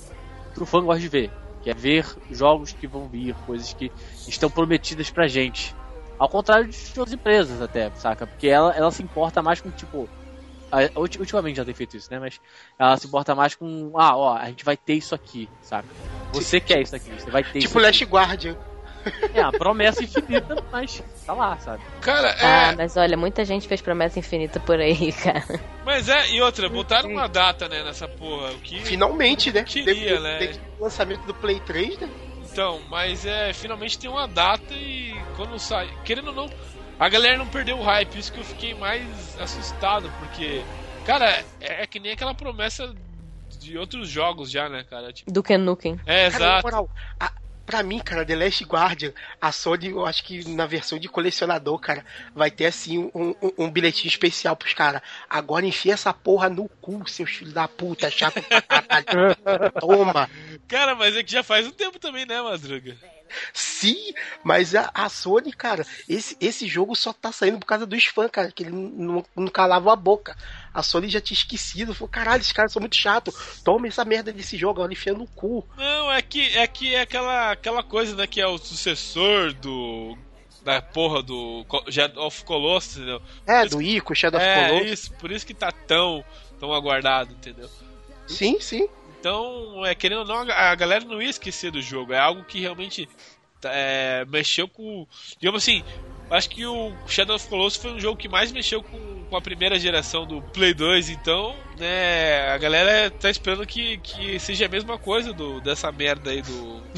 S1: Que o fã gosta de ver. Que é ver jogos que vão vir, coisas que estão prometidas pra gente. Ao contrário de outras empresas até, saca? Porque ela, ela se importa mais com, tipo. a- Ultimamente já tem feito isso, né? Mas ela se importa mais com. Ah, ó, a gente vai ter isso aqui, saca? Você quer isso aqui, você vai ter isso
S3: Tipo. Last Guardian.
S1: É uma promessa infinita, mas tá lá, sabe?
S2: cara,
S4: Ah,
S2: é.
S4: mas olha, muita gente fez promessa infinita por aí, cara.
S2: Mas é, e outra, botaram uma data, né, nessa porra. O que.
S3: Finalmente, né?
S2: Queria,
S3: Teve-
S2: né?
S3: teve o lançamento do Play 3, né?
S2: Então, mas é, finalmente tem uma data e quando sai. Querendo ou não, a galera não perdeu o hype, isso que eu fiquei mais assustado, porque. Cara, é, é que nem aquela promessa de outros jogos já, né, cara? Tipo,
S4: Do Ken Nukem.
S2: é,
S3: Cara,
S2: exato.
S3: moral, a, pra mim, cara, The Last Guardian, a Sony, eu acho que na versão de colecionador, cara, vai ter assim um, um, um bilhetinho especial pros caras. Agora enfia essa porra no cu, seus filhos da puta, chato pra caralho. Toma.
S2: Cara, mas é que já faz um tempo também, né, Madruga?
S3: Sim, mas a, a Sony, cara, esse, esse jogo só tá saindo por causa dos fãs, cara, que ele não, não calava a boca. A Sony já tinha esquecido, falou, caralho, esses caras são muito chatos. Toma essa merda desse jogo, agora enfia no cu.
S2: Não, é que é que é aquela, aquela coisa, né, que é o sucessor do. Da porra do Shadow of Colossus, entendeu?
S3: É, do Ico, Shadow of
S2: É,
S3: Colossus.
S2: isso, por isso que tá tão, tão aguardado, entendeu?
S3: Sim, sim.
S2: Então, é, querendo ou não, a a galera não ia esquecer do jogo. É algo que realmente é, mexeu com. Digamos assim, acho que o Shadow of Colossus foi um jogo que mais mexeu com, com a primeira geração do Play 2. Então, né, a galera tá esperando que, que seja a mesma coisa do, dessa merda aí do.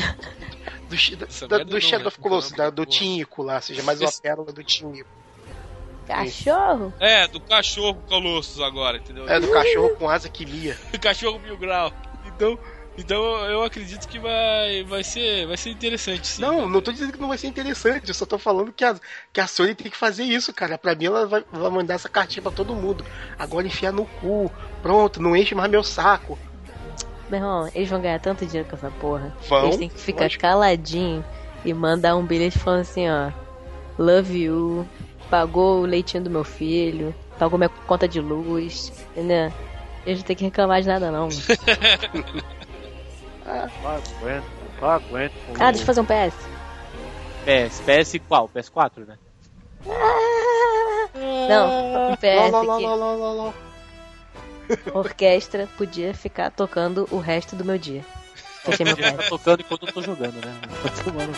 S3: Do, do
S2: não,
S3: Shadow
S2: né?
S3: of Colossus, da- do. Tinico lá, seja mais uma
S2: Esse-
S3: pérola do Tinico.
S4: Cachorro?
S2: É, do cachorro Colossus agora, entendeu?
S3: É, do cachorro com asa que mia.
S2: do cachorro mil grau. Então. Então eu acredito que vai, vai, ser, vai ser interessante, sim.
S3: Não, não tô dizendo que não vai ser interessante, eu só tô falando que a, que a Sony tem que fazer isso, cara. Pra mim, ela vai, vai mandar essa cartinha pra todo mundo. Agora enfia no cu. Pronto, não enche mais meu saco.
S4: Meu irmão, eles vão ganhar tanto dinheiro com essa porra.
S3: Vão,
S4: eles têm que ficar
S3: lógico.
S4: caladinho e mandar um bilhete falando assim, ó. Love you. Pagou o leitinho do meu filho. Pagou minha conta de luz. Entendeu? Eles não tem que reclamar de nada, não.
S1: Só aguento, só aguento.
S4: Ah, deixa eu fazer um PS.
S1: PS, PS qual? PS4, né?
S4: Não, um PS
S3: lá, lá, lá, lá, lá, lá.
S4: orquestra podia ficar tocando o resto do meu dia. Fechei meu
S1: Podia
S4: PS.
S1: tocando enquanto eu tô jogando, né? Tomando-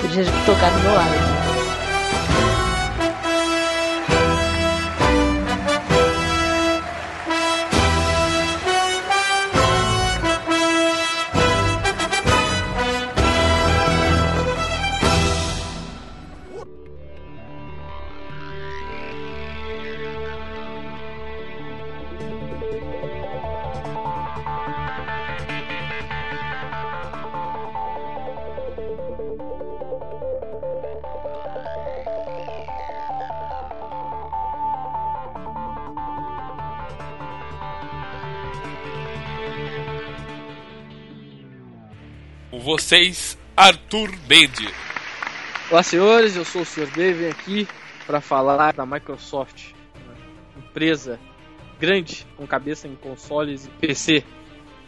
S4: Podia tocar do meu lado.
S2: Com vocês, Arthur Bende.
S1: Olá, senhores, eu sou o Sr. Dave aqui para falar da Microsoft, uma empresa grande com cabeça em consoles e PC,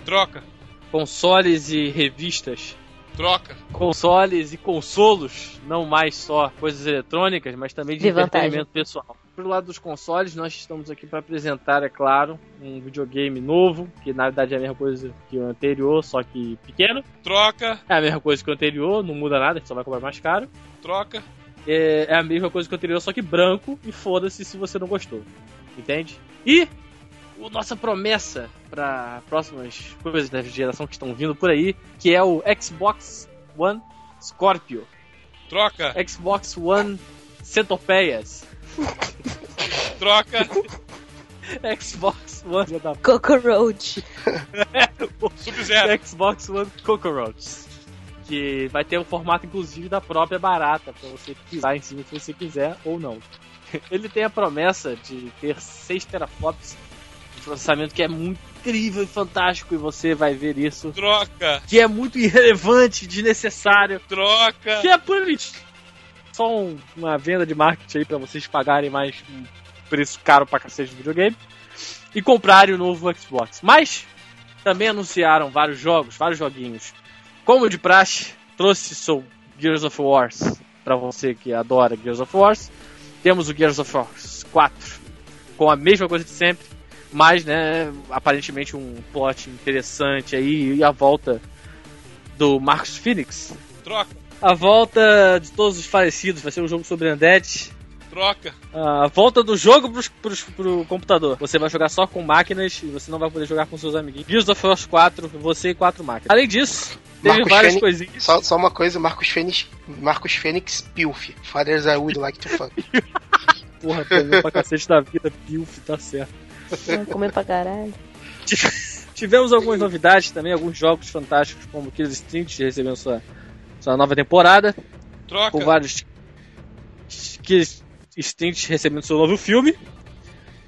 S2: Troca,
S1: consoles e revistas,
S2: troca,
S1: consoles e consolos, não mais só coisas eletrônicas, mas também de
S4: De vantagem.
S1: entretenimento pessoal. Pro lado dos consoles, nós estamos aqui para apresentar, é claro, um videogame novo, que na verdade é a mesma coisa que o anterior, só que pequeno.
S2: troca,
S1: É a mesma coisa que o anterior, não muda nada, só vai cobrar mais caro.
S2: troca.
S1: É, é a mesma coisa que o anterior, só que branco, e foda-se se você não gostou. Entende? E o nossa promessa para próximas coisas da geração que estão vindo por aí, que é o Xbox One Scorpio,
S2: Troca,
S1: Xbox One Centopeias,
S2: troca,
S1: Xbox One da
S4: Cockroach.
S2: Sub-Zero.
S1: Xbox One Cockroaches. Que vai ter o formato, inclusive, da própria barata, pra você pisar em cima se você quiser ou não. Ele tem a promessa de ter 6 teraflops de processamento, que é muito incrível e fantástico, e você vai ver isso.
S2: Troca,
S1: Que é muito irrelevante, desnecessário,
S2: troca.
S1: que é puramente só um- uma venda de marketing aí pra vocês pagarem mais um preço caro pra cacete de videogame e comprarem o novo Xbox. Mas também anunciaram vários jogos, vários joguinhos. Como de praxe, trouxe seu Gears of Wars pra você que adora Gears of Wars. Temos o Gears of Wars 4 com a mesma coisa de sempre, mas né, aparentemente um plot interessante aí e a volta do Marcus Phoenix
S2: Troca,
S1: a volta de todos os falecidos vai ser um jogo sobre Undead.
S2: troca,
S1: A volta do jogo pros, pros, pro computador. Você vai jogar só com máquinas e você não vai poder jogar com seus amiguinhos. Gears of War 4, você e quatro máquinas. Além disso, teve
S3: Marcos
S1: várias
S3: Fênix-
S1: coisinhas.
S3: Só, só uma coisa, Marcos Fênix, Marcos Fênix Pilf. Fathers I would like to fuck.
S1: Porra, pegou pra cacete da vida, Pilf, tá certo.
S4: Comendo pra caralho.
S1: Tivemos algumas novidades também, alguns jogos fantásticos, como Killer Instinct recebendo sua, sua nova temporada. com
S2: troca,
S1: vários Killer Instinct recebendo seu novo filme.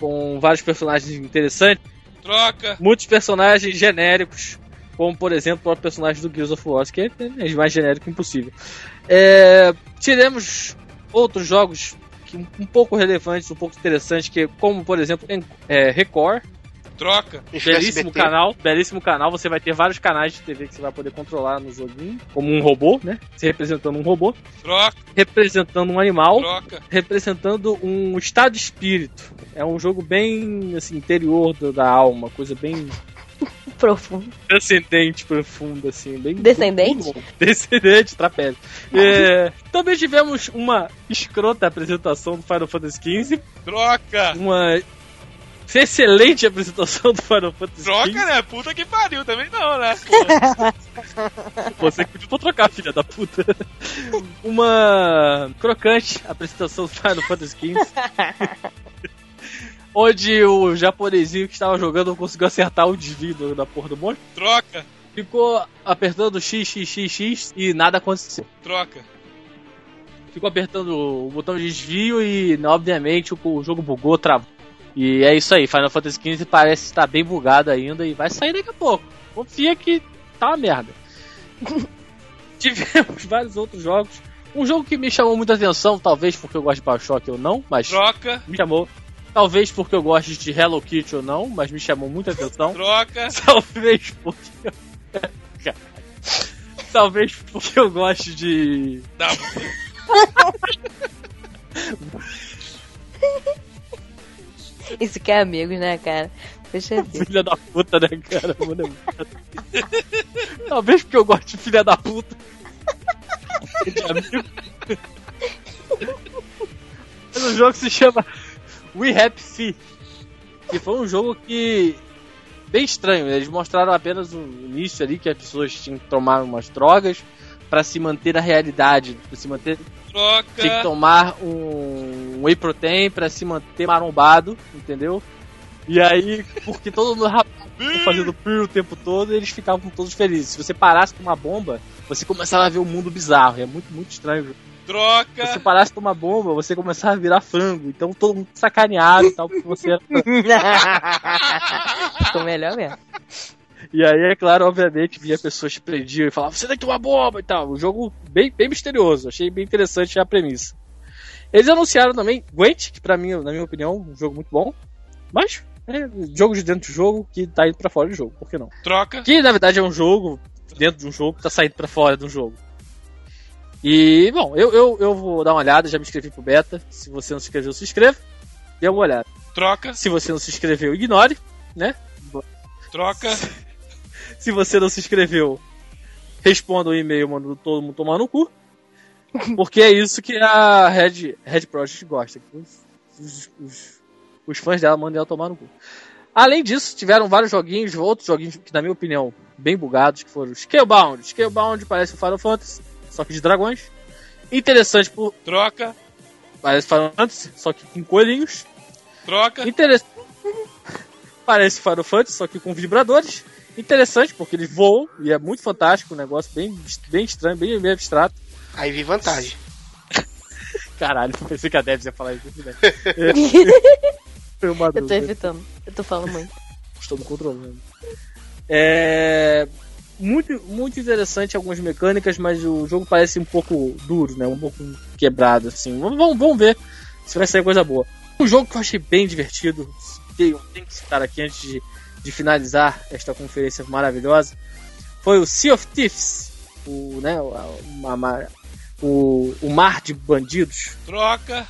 S1: Com vários personagens interessantes.
S2: troca,
S1: muitos personagens genéricos, como por exemplo o próprio personagem do Gears of War, que é é mais genérico impossível. É, tiremos outros jogos que, um pouco relevantes, um pouco interessantes, que como por exemplo em- é, Record,
S2: troca,
S1: belíssimo
S3: SBT.
S1: canal, belíssimo canal, você vai ter vários canais de TV que você vai poder controlar no joguinho, como um robô, né? Se representando um robô,
S2: troca,
S1: representando um animal,
S2: troca,
S1: representando um estado de espírito. É um jogo bem assim interior do- da alma, coisa bem
S4: Profundo.
S1: Transcendente, profundo, assim, bem.
S4: Descendente?
S1: bom. Descendente, trapézio. É, também tivemos uma escrota apresentação do Final Fantasy XV,
S2: troca,
S1: uma excelente apresentação do Final Fantasy
S2: troca, né? Puta que pariu, também não, né? Porra.
S1: Você que podia trocar, filha da puta. Uma crocante apresentação do Final Fantasy XV. Onde o japonesinho que estava jogando não conseguiu acertar o desvio da porra do monstro.
S2: Troca,
S1: Ficou apertando X, X, X, X e nada aconteceu.
S2: troca,
S1: ficou apertando o botão de desvio e, obviamente, o jogo bugou, travou. E é isso aí, Final Fantasy XV parece estar bem bugado ainda e vai sair daqui a pouco. Confia que tá uma merda. Tivemos vários outros jogos. Um jogo que me chamou muita atenção, talvez porque eu gosto de Bioshock ou não, mas
S2: troca,
S1: me chamou. Talvez porque eu gosto de Hello Kitty ou não, mas me chamou muita atenção.
S2: troca,
S1: Talvez porque. Talvez porque eu gosto de
S2: dá
S4: Isso que é amigos, né, cara? Ver.
S1: Filha da puta, né, cara? É- Talvez porque eu gosto de filha da puta. De amigo. Mas o jogo se chama We Happy Feet. Que foi um jogo que. Bem estranho. Eles mostraram apenas o início ali que as pessoas tinham que tomar umas drogas pra se manter na realidade. Pra se manter
S2: troca,
S1: tinha que tomar um whey protein pra se manter marombado, entendeu? E aí, porque todo mundo rapaz fazendo pir o tempo todo, eles ficavam todos felizes. Se você parasse com uma bomba, você começava a ver um mundo bizarro. É muito, muito estranho. Se
S2: troca,
S1: você parasse com uma bomba, você começava a virar frango. Então todo mundo sacaneado e tal, porque você era.
S4: Ficou melhor mesmo.
S1: E aí, é claro, obviamente, via pessoas prendiam e falavam, você daqui uma bomba e tal. Um jogo bem, bem misterioso, achei bem interessante a premissa. Eles anunciaram também Gwent, que pra mim, na minha opinião, um jogo muito bom. Mas, é jogo de dentro do jogo que tá indo pra fora do jogo, por que não?
S2: Troca.
S1: Que na verdade é um jogo dentro de um jogo que tá saindo pra fora de um jogo. E, bom, eu, eu, eu vou dar uma olhada, já me inscrevi pro beta. Se você não se inscreveu, se inscreva. Dê uma olhada.
S2: Troca.
S1: Se você não se inscreveu, ignore, né?
S2: Troca.
S1: Se você não se inscreveu, responda o e-mail mandando todo mundo tomar no cu. Porque é isso que a Red, Red Project gosta. os, os, os fãs dela mandam ela tomar no cu. Além disso, tiveram vários joguinhos, outros joguinhos que, na minha opinião, bem bugados, que foram Scalebound. Scalebound parece o Final Fantasy, só que de dragões. Interessante por.
S2: Troca.
S1: Parece Final Fantasy, só que com coelhinhos.
S2: Troca.
S1: Interessante. Parece Final Fantasy, só que com vibradores. Interessante, porque eles voam e é muito fantástico, um negócio bem, bem estranho, bem, bem abstrato.
S3: Aí vi vantagem.
S1: Caralho, eu pensei que a Debs ia falar isso. né? Foi uma
S4: Eu tô evitando. Eu tô falando muito.
S1: Estou me controlando. É. Muito, muito interessante algumas mecânicas, mas o jogo parece um pouco duro, né? Um pouco quebrado, assim. Vamos, vamos- vamos ver se vai sair coisa boa. Um jogo que eu achei bem divertido, tenho, tenho que citar aqui antes de, de finalizar esta conferência maravilhosa, foi o Sea of Thieves. O, né, o, o Mar de Bandidos.
S2: Troca.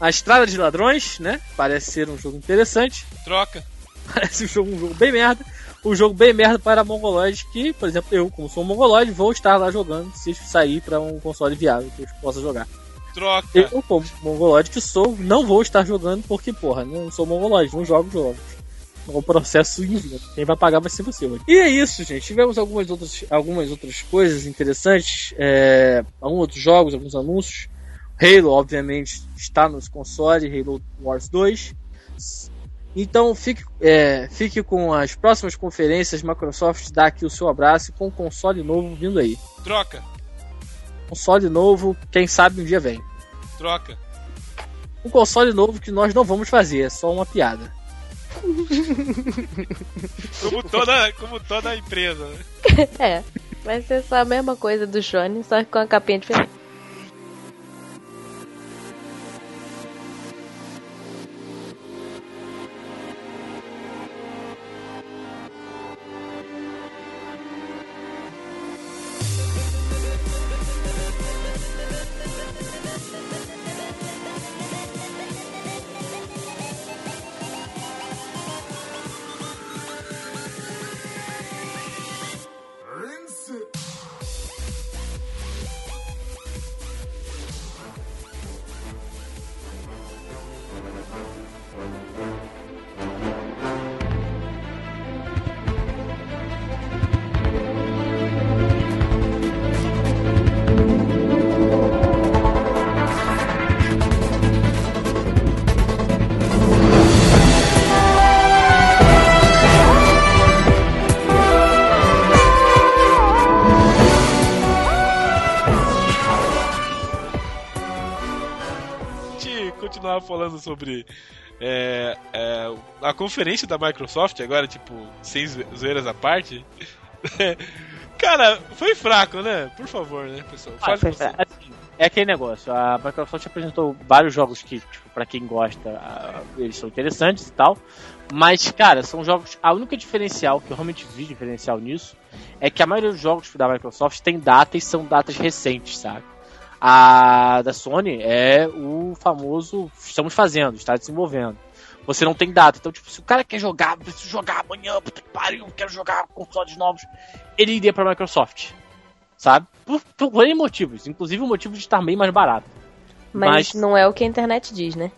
S1: A Estrada de Ladrões, né? Parece ser um jogo interessante.
S2: Troca.
S1: Parece um jogo, um jogo bem merda. Um jogo bem merda para mongoloides que, por exemplo, eu, como sou um mongoloide, vou estar lá jogando se sair para um console viável que eu possa jogar.
S2: Troca.
S1: Eu, como mongoloide que sou, não vou estar jogando porque, porra, não sou mongoloide, não jogo jogos. Um processo. Quem vai pagar vai ser você. hoje. E é isso, gente. Tivemos algumas outras, algumas outras coisas interessantes. É, alguns outros jogos, alguns anúncios. Halo, obviamente, está nos consoles. Halo Wars 2. Então fique, é, fique com as próximas conferências. Microsoft dá aqui o seu abraço com um console novo vindo aí.
S2: Troca.
S1: Console novo, quem sabe um dia vem.
S2: Troca.
S1: Um console novo que nós não vamos fazer, é só uma piada.
S2: Como toda, como toda empresa, né?
S4: É. Vai ser só a mesma coisa do Shone, só que com a capinha diferente.
S2: Falando sobre é, é, a conferência da Microsoft, agora, tipo, sem zo- zoeiras à parte. Cara, foi fraco, né? Por favor, né, pessoal?
S1: Ah, foi
S2: você.
S1: fra- assim, é aquele negócio. A Microsoft apresentou vários jogos que, tipo, pra quem gosta, eles são interessantes e tal. Mas, cara, são jogos. A única diferencial, que eu realmente vi diferencial nisso, é que a maioria dos jogos da Microsoft tem data e são datas recentes, sabe? A da Sony é o famoso estamos fazendo, está desenvolvendo. Você não tem data. Então, tipo, se o cara quer jogar, preciso jogar amanhã, puta que pariu, quero jogar consoles novos, ele iria pra Microsoft sabe? Por, por N motivos, inclusive o motivo de estar bem mais barato.
S4: Mas,
S1: Mas-
S4: não é o que a internet diz, né?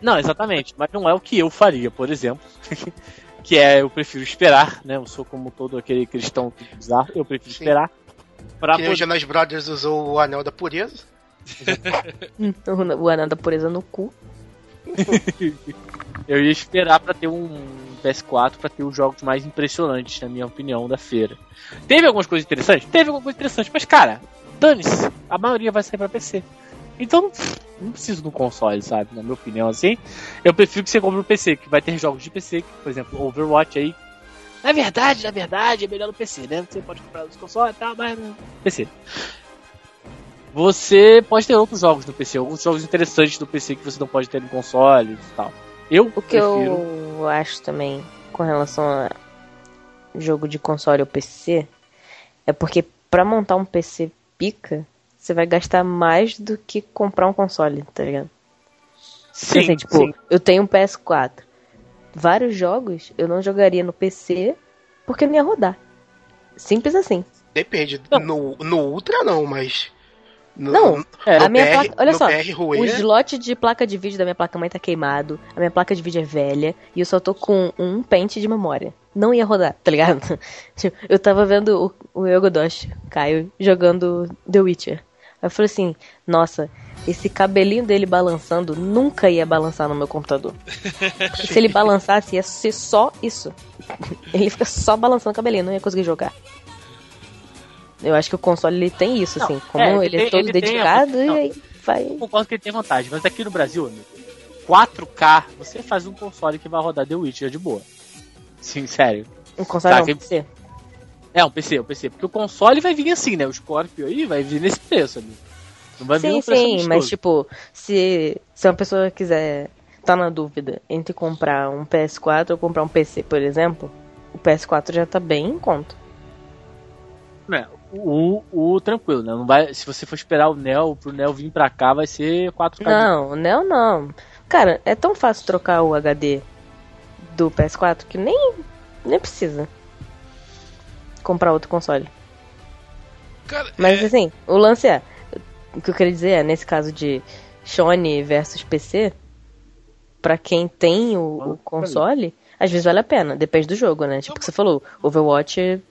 S1: Não, exatamente, mas não é o que eu faria, por exemplo. que é, eu prefiro esperar, né? Eu sou como todo aquele cristão que bizarro, eu prefiro
S3: Sim.
S1: esperar. Pra
S3: Que nem o
S1: poder...
S3: Jonas Brothers usou o Anel da Pureza.
S4: O, o anel da pureza no cu.
S1: Eu ia esperar pra ter um PS4 pra ter os jogos mais impressionantes, na minha opinião, da feira. Teve algumas coisas interessantes? Teve alguma coisa interessante, mas cara, dane-se, a maioria vai sair pra PC. Então, não preciso de um console, sabe? Na minha opinião, assim. Eu prefiro que você compre um PC, que vai ter jogos de PC, por exemplo, Overwatch aí. Na verdade, na verdade, é melhor no PC, né? Você pode comprar nos consoles e tal, mas no PC. Você pode ter outros jogos no PC, alguns jogos interessantes no PC que você não pode ter no console e tal. Eu
S4: O que
S1: prefiro.
S4: eu acho também com relação a jogo de console ou PC é porque pra montar um PC pica, você vai gastar mais do que comprar um console, tá ligado?
S1: Sim,
S4: assim, tipo,
S1: sim.
S4: eu tenho um PS4. Vários jogos eu não jogaria no PC porque não ia rodar. Simples assim.
S3: Depende.
S1: Não.
S3: No, no Ultra não, mas. No,
S4: Não,
S1: É,
S3: no
S4: a minha
S3: BR,
S4: placa- olha só,
S3: BR
S4: O slot de placa de vídeo da minha placa mãe tá queimado, a minha placa de vídeo é velha e eu só tô com um pente de memória. Não ia rodar, tá ligado? Tipo, eu tava vendo o, o Yogodoshi, Caio, jogando The Witcher. Eu falei assim, nossa, esse cabelinho dele balançando nunca ia balançar no meu computador. Se ele balançasse, ia ser só isso. Ele fica só balançando o cabelinho, não ia conseguir jogar. Eu acho que o console ele tem isso,
S1: Não,
S4: assim. Como
S1: é, ele
S4: ele, é
S1: tem-
S4: todo
S1: ele tem
S4: dedicado, e
S1: não.
S4: aí vai.
S1: Eu concordo que ele tem vantagem, mas aqui no Brasil, amigo, 4K, você faz um console que vai rodar The Witcher de boa. Sim, sério.
S4: Um console
S1: Tá,
S4: não, PC.
S1: É, um PC, um PC. Porque o console vai vir assim, né? O Scorpio aí vai vir nesse preço, amigo. Não vai vir
S4: Sim,
S1: um preço
S4: sim, mas tipo, se, se uma pessoa quiser tá na dúvida entre comprar um PS4 ou comprar um PC, por exemplo, o PS4 já tá bem em conta.
S1: É, o, o tranquilo, né? Não vai, se você for esperar o Neo pro Neo vir pra cá, vai ser 4K.
S4: Não, não, não. Cara, é tão fácil trocar o HD do PS4 que nem, nem precisa comprar outro console.
S2: Cara,
S4: Mas
S2: é,
S4: assim, o lance é. O que eu queria dizer é, nesse caso de Sony versus PC, pra quem tem o, o console, às vezes vale a pena, depende do jogo, né? Tipo, que você falou, Overwatch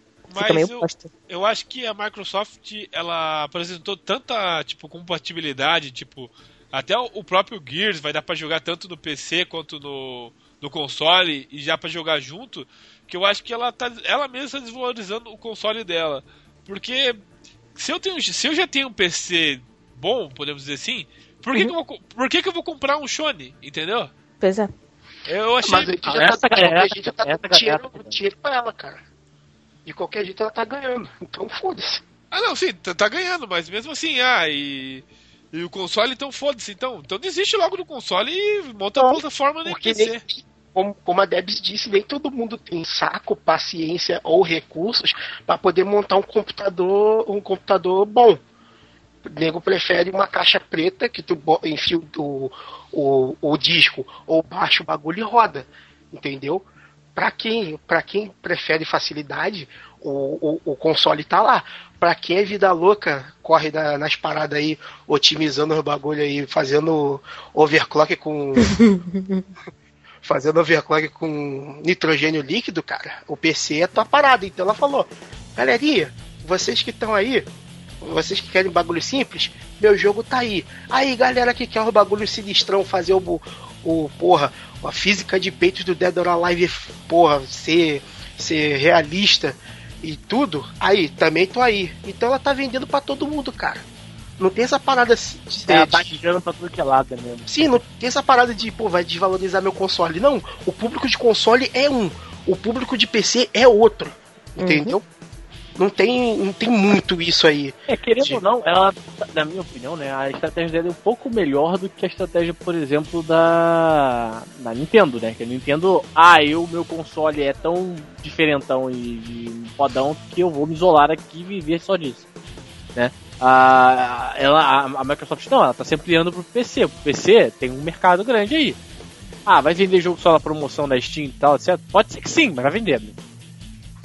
S4: fica meio
S2: eu- eu acho que a Microsoft ela apresentou tanta tipo compatibilidade, tipo até o próprio Gears vai dar pra jogar tanto no PC quanto no, no console e já pra jogar junto, que eu acho que ela tá ela mesma tá desvalorizando o console dela, porque se eu tenho se eu já tenho um PC bom, podemos dizer assim, por que, que eu vou por que, que eu vou comprar um Sony, entendeu?
S4: Pois é.
S2: Eu achei
S3: Mas a gente
S1: Ah,
S3: já
S1: essa
S3: tá,
S1: galera-
S3: qualquer jeito já tá
S1: essa
S3: dando dinheiro,
S1: galera-
S3: dinheiro pra ela, cara. De qualquer jeito ela tá ganhando. Então foda-se.
S2: Ah, não, sim, tá, tá ganhando, mas mesmo assim, ah, e, e o console, então foda-se, então. Então desiste logo do console e monta a plataforma no PC.
S3: nem, como, como a Debs disse, nem todo mundo tem saco, paciência ou recursos pra poder montar um computador, um computador bom. O nego prefere uma caixa preta que tu enfia o, o, o disco ou baixa o bagulho e roda. Entendeu? Pra quem, quem prefere facilidade, o, o, o console tá lá. Pra quem é vida louca, corre da- nas paradas aí, otimizando os bagulho aí, fazendo overclock com. fazendo overclock com nitrogênio líquido, cara. O PC é tua parada. Então ela falou: galerinha, vocês que estão aí, vocês que querem bagulho simples, meu jogo tá aí. Aí, galera que quer o bagulho sinistrão, fazer o, o porra, a física de peitos do Dead or Alive, porra, ser, ser realista e tudo, aí, também tô aí. Então ela tá vendendo pra todo mundo, cara. Não tem essa parada de, de-
S1: É,
S3: de-
S1: tá tirando pra tudo que é lado mesmo.
S3: Sim, não tem essa parada de, pô, vai desvalorizar meu console. Não, o público de console é um, o público de PC é outro. Entendeu? Não tem, não tem muito isso aí.
S1: É, querendo
S3: De-
S1: ou não, ela, na minha opinião, né, a estratégia dela é um pouco melhor do que a estratégia, por exemplo, da, da Nintendo, né? Que a Nintendo, ah, eu, meu console é tão diferentão e, e fodão que eu vou me isolar aqui e viver só disso, né? A, ela, a, Microsoft não, ela tá se ampliando pro PC. O PC tem um mercado grande aí. Ah, vai vender jogo só na promoção da Steam e tal, etc. Pode ser que sim, mas vai vender. Né?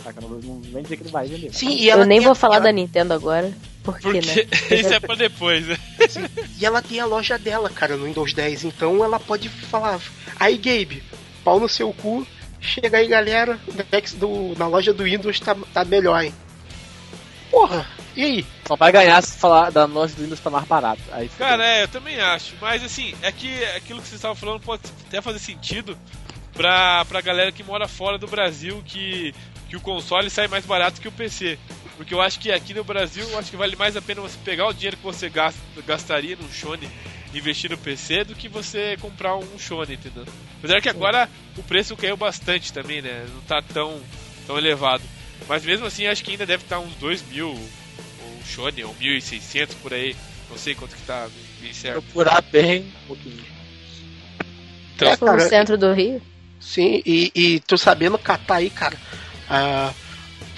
S1: Saca? Não, não vem dizer que não vai vender.
S3: Sim, e ela
S4: Eu nem vou
S3: a-
S4: falar
S3: ela-
S4: da Nintendo agora, porque,
S2: Porque
S4: né?
S2: isso é pra depois, né?
S3: E ela tem a loja dela, cara, no Windows 10. Então ela pode falar: aí, Gabe, pau no seu cu. Chega aí, galera. o Dex do, na loja do Windows tá, tá melhor, hein? Porra, e aí?
S1: Só vai ganhar se falar da loja do Windows tá mais barato. Aí fica-
S2: Cara, é, eu também acho. Mas assim, é que aquilo que vocês estavam falando pode até fazer sentido pra, pra galera que mora fora do Brasil, que, que o console sai mais barato que o PC. Porque eu acho que aqui no Brasil, eu acho que vale mais a pena você pegar o dinheiro que você gasta, gastaria num Shone e investir no PC do que você comprar um Shone, entendeu? Apesar que agora o preço caiu bastante também, né? Não tá tão tão elevado. Mas mesmo assim, acho que ainda deve estar uns 2 mil, Shonen, ou 1.600 por aí. Não sei quanto que tá bem certo.
S1: Procurar bem um pouquinho.
S2: Então,
S3: É,
S4: no
S3: cara,
S4: centro do Rio.
S3: Sim, e, e tu sabendo catar aí, cara, ah,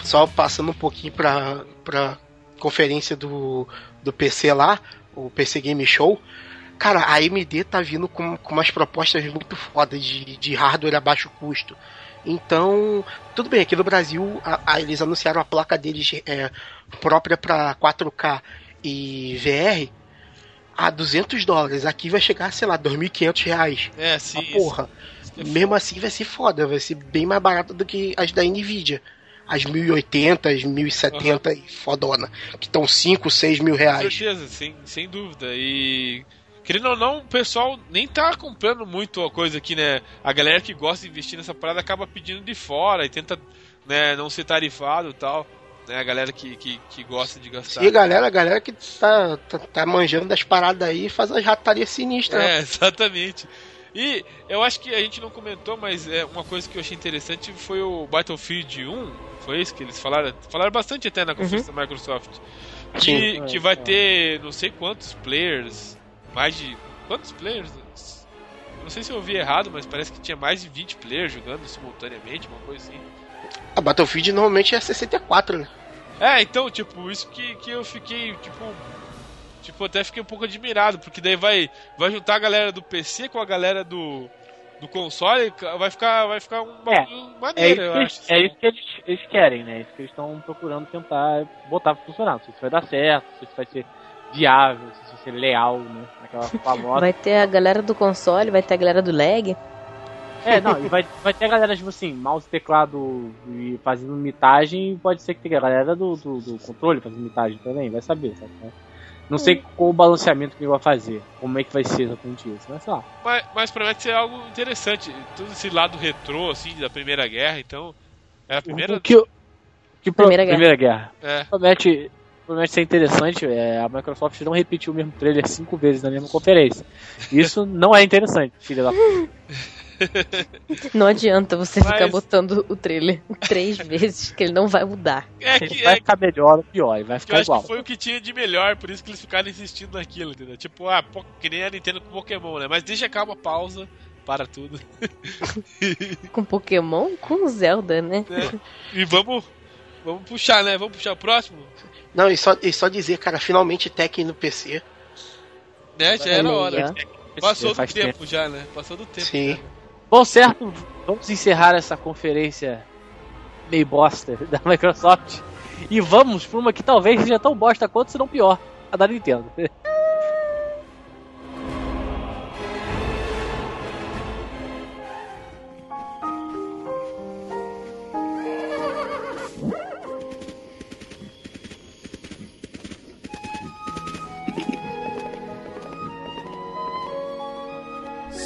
S3: só passando um pouquinho pra, pra conferência do, do PC lá, o PC Game Show, cara, a AMD tá vindo com, com umas propostas muito fodas de, de hardware a baixo custo. Então, tudo bem, aqui no Brasil a- a- eles anunciaram a placa deles é, própria para 4K e VR a 200 dólares. Aqui vai chegar, sei lá, 2.500 reais.
S2: é, sim.
S3: porra.
S2: isso que é
S3: Mesmo assim vai ser foda, vai ser bem mais barato do que as da Nvidia. As 1080, as 1070 e fodona. Que estão 5, 6 mil
S2: Com
S3: reais.
S2: certeza, sem, sem dúvida. E. Querendo ou não, o pessoal nem tá comprando muito a coisa aqui, né? A galera que gosta de investir nessa parada acaba pedindo de fora e tenta né, não ser tarifado e tal. Né? A galera que, que, que gosta de gastar.
S3: E a galera, a galera que tá, tá, tá manjando das paradas aí faz as ratarias sinistras. né?
S2: É, exatamente. E eu acho que a gente não comentou, mas é uma coisa que eu achei interessante foi o Battlefield 1. Foi isso que eles falaram? Falaram bastante até na conferência da Microsoft. Que,
S3: Sim.
S2: que vai ter não sei quantos players. Mais de. Quantos players? Não sei se eu ouvi errado, mas parece que tinha mais de 20 players jogando simultaneamente, uma coisa assim.
S3: A Battlefield normalmente é 64, né?
S2: É, então, tipo, isso que, que eu fiquei, tipo. Tipo, até fiquei um pouco admirado, porque daí vai, vai juntar a galera do PC com a galera do, do console, vai ficar, vai ficar um bagulho
S5: É
S2: maneiro,
S5: isso,
S2: eu acho.
S5: eles- é isso que eles, eles querem, né? É isso que eles estão procurando tentar botar pra funcionar. Não sei se vai dar certo, se vai ser viável, se vai ser leal, né? Aquela famosa.
S4: Vai ter a galera do console, vai ter a galera do lag.
S5: É, não, e vai, vai ter a galera, tipo assim, mouse e teclado e fazendo mitagem, e pode ser que tenha a galera do, do, do controle fazendo mitagem também, vai saber, sabe? né? Não sei qual o balanceamento que ele vai fazer, como é que vai ser exatamente isso, mas sei lá.
S2: Mas, mas promete ser algo interessante. Todo esse lado retrô, assim, da Primeira Guerra, então. É a primeira.
S5: O que, o que pro-
S4: Primeira Guerra.
S5: Primeira Guerra.
S2: É.
S5: Promete, promete ser interessante, é, a Microsoft não repetiu o mesmo trailer cinco vezes na mesma conferência. Isso não é interessante, filha da
S4: Não adianta você
S2: Mas-
S4: ficar botando o trailer três vezes, que ele não vai mudar.
S2: É
S5: Ele
S2: que,
S5: vai
S2: é
S5: ficar melhor ou pior, ele vai
S2: que eu
S5: ficar
S2: acho
S5: igual.
S2: que foi o que tinha de melhor, por isso que eles ficaram insistindo naquilo, entendeu? Tipo, ah, pô, que nem a Nintendo com Pokémon, né? Mas deixa calma, pausa, para tudo.
S4: Com Pokémon, com Zelda, né?
S2: né? E vamos. Vamos puxar, né? Vamos puxar o próximo?
S3: Não, e só, e só dizer, cara, finalmente Tekken no PC.
S2: Né? Já era hora. Passou do
S5: Faz
S2: tempo, já, né? Passou do tempo.
S3: Sim.
S2: já.
S5: Bom, certo, vamos encerrar essa conferência meio bosta da Microsoft e vamos para uma que talvez seja tão bosta quanto, se não pior, a da Nintendo.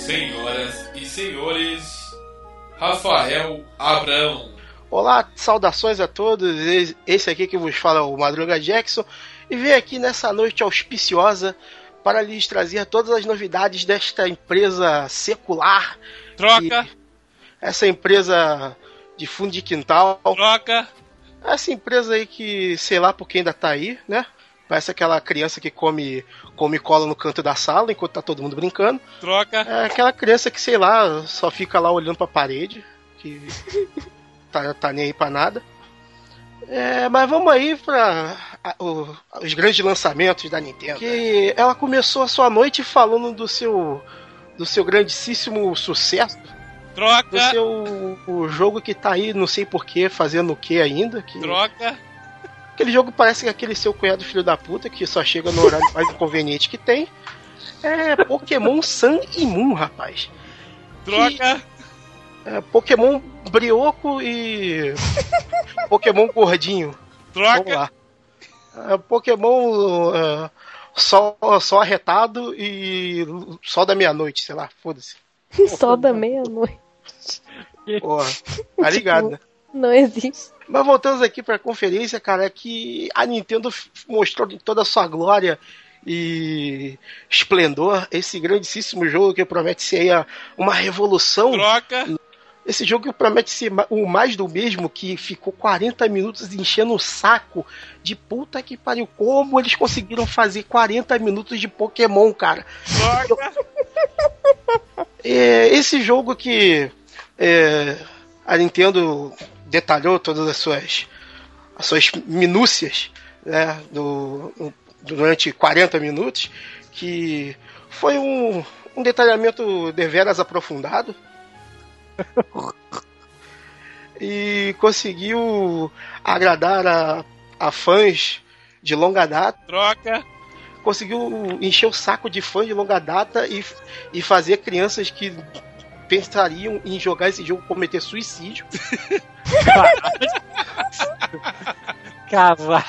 S2: Senhoras e senhores, Rafael Abrão.
S3: Olá, saudações a todos. Esse- aqui que vos fala é o Madruga Jackson e venho aqui nessa noite auspiciosa para lhes trazer todas as novidades desta empresa secular,
S2: Troca,
S3: essa empresa de fundo de quintal,
S2: troca,
S3: essa empresa aí que sei lá por quem ainda tá aí, né? Parece aquela criança que come come cola no canto da sala enquanto tá todo mundo brincando.
S2: troca.
S3: É aquela criança que, sei lá, só fica lá olhando pra parede, que tá, tá nem aí pra nada. É, mas vamos aí para os grandes lançamentos da Nintendo. Que ela começou a sua noite falando do seu do seu grandíssimo sucesso, do
S2: Troca,
S3: seu o jogo que tá aí, não sei porquê, fazendo o que ainda. Que,
S2: troca,
S3: Aquele jogo parece que é aquele seu cunhado filho da puta que só chega no horário mais inconveniente que tem. É Pokémon Sun e Moon, rapaz.
S2: troca,
S3: É, Pokémon Brioco e Pokémon Gordinho. Vamos
S2: troca,
S3: lá. É, Pokémon é, Sol, sol arretado e Sol da meia-noite, sei lá, foda-se.
S4: Só da meia-noite.
S3: Porra, tá ligado, né?
S4: Não existe.
S3: Mas voltando aqui pra conferência, cara, é que a Nintendo mostrou em toda a sua glória e esplendor esse grandíssimo jogo que promete ser aí a- uma revolução
S2: troca,
S3: Esse jogo promete ser o mais do mesmo que ficou 40 minutos enchendo o saco de puta que pariu. Como eles conseguiram fazer 40 minutos de Pokémon, cara? É, esse jogo que é, a Nintendo detalhou todas as suas, as suas minúcias né, do, durante 40 minutos, que foi um, um detalhamento deveras aprofundado. e conseguiu agradar a, a fãs de longa data
S2: Troca!
S3: conseguiu encher o saco de fãs de longa data e, e fazer crianças que pensariam em jogar esse jogo cometer suicídio.
S5: Caralho.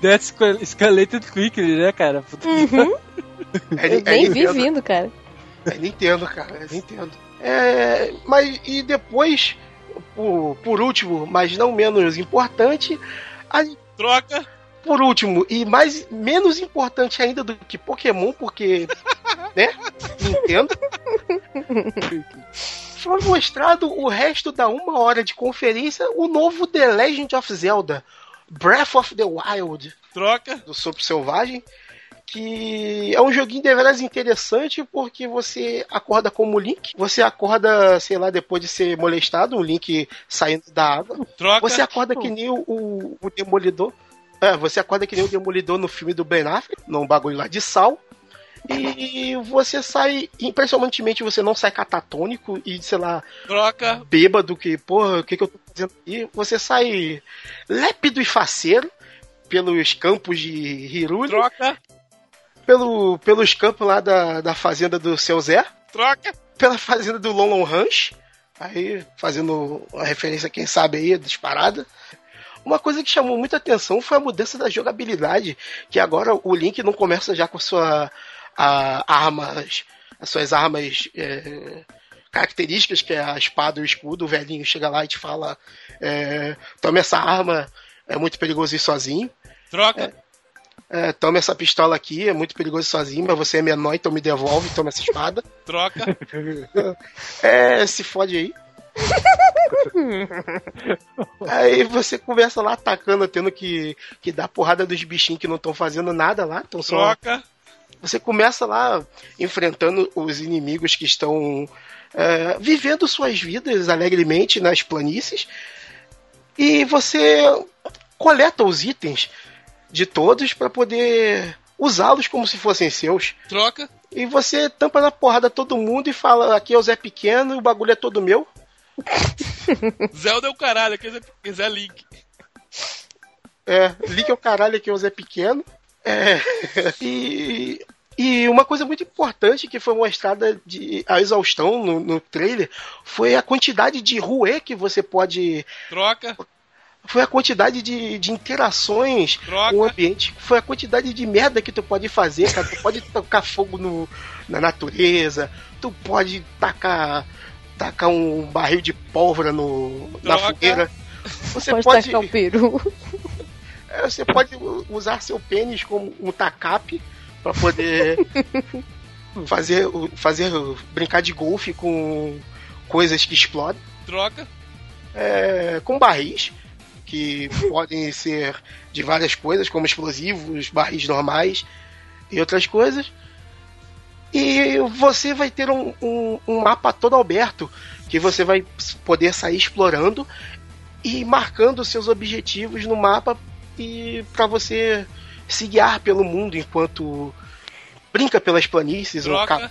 S5: That's escal- escalated quickly, né, cara?
S4: Uhum.
S3: É,
S4: Eu
S3: é
S4: nem vi
S3: Nintendo,
S4: vindo, cara.
S3: é Nintendo, cara, é Nintendo. É, mas e depois, por, por último, mas não menos importante, a
S2: Troca!
S3: por último, e mais menos importante ainda do que Pokémon, porque, né? Nintendo. Foi mostrado o resto da uma hora de conferência o novo The Legend of Zelda Breath of the Wild
S2: Troca!
S3: do Sopro Selvagem. Que é um joguinho deveras interessante porque você acorda como Link, você acorda, sei lá, depois de ser molestado, um Link saindo da água.
S2: Troca!
S3: Você acorda que nem o, o, o Demolidor. É, você acorda que nem o Demolidor no filme do Ben Affleck, num bagulho lá de sal. E você sai, impressionantemente, você não sai catatônico e, sei lá,
S2: Troca!
S3: bêbado, que, porra, o que, que eu tô fazendo aqui? Você sai lépido e faceiro pelos campos de Hiruli,
S2: Troca!
S3: pelo, pelos campos lá da, da fazenda do seu Zé
S2: Troca!
S3: pela fazenda do Lon Ranch, aí fazendo uma referência, quem sabe aí, disparada. Uma coisa que chamou muita atenção foi a mudança da jogabilidade, que agora o Link não começa já com sua a, armas, as suas armas é, características, que é a espada e o escudo, o velhinho chega lá e te fala, é, tome essa arma, é muito perigoso ir sozinho.
S2: Troca!
S3: É, tome essa pistola aqui, é muito perigoso ir sozinho, mas você é menor, então me devolve, toma essa espada.
S2: Troca!
S3: É, se fode aí. aí você começa lá atacando, tendo que, que dar porrada dos bichinhos que não estão fazendo nada lá. Tão só...
S2: Troca!
S3: Você começa lá enfrentando os inimigos que estão é, vivendo suas vidas alegremente nas planícies. E você coleta os itens de todos para poder usá-los como se fossem seus.
S2: Troca!
S3: E você tampa na porrada todo mundo e fala: aqui é o Zé Pequeno e o bagulho é todo meu.
S2: Zelda é o caralho, aqui é Zé Link.
S3: É, Link é o caralho, aqui é o Zé Pequeno. É, e, e uma coisa muito importante que foi mostrada de a exaustão no, no trailer foi a quantidade de ruê que você pode.
S2: Troca!
S3: Foi a quantidade de, de interações
S2: Troca!
S3: com o ambiente. Foi a quantidade de merda que tu pode fazer, cara. Tu pode tocar fogo no, na natureza, tu pode tacar, tacar um barril de pólvora no, na fogueira. Você
S4: Pode,
S3: pode,
S4: tacar um peru.
S3: é, você pode usar seu pênis como um tacape para poder fazer, fazer brincar de golfe com coisas que explodem,
S2: Troca!
S3: é, com barris que podem ser de várias coisas, como explosivos, barris normais e outras coisas. E você vai ter um, um, um mapa todo aberto que você vai poder sair explorando e marcando seus objetivos no mapa e para você se guiar pelo mundo enquanto brinca pelas planícies ou
S2: Troca!
S3: ca-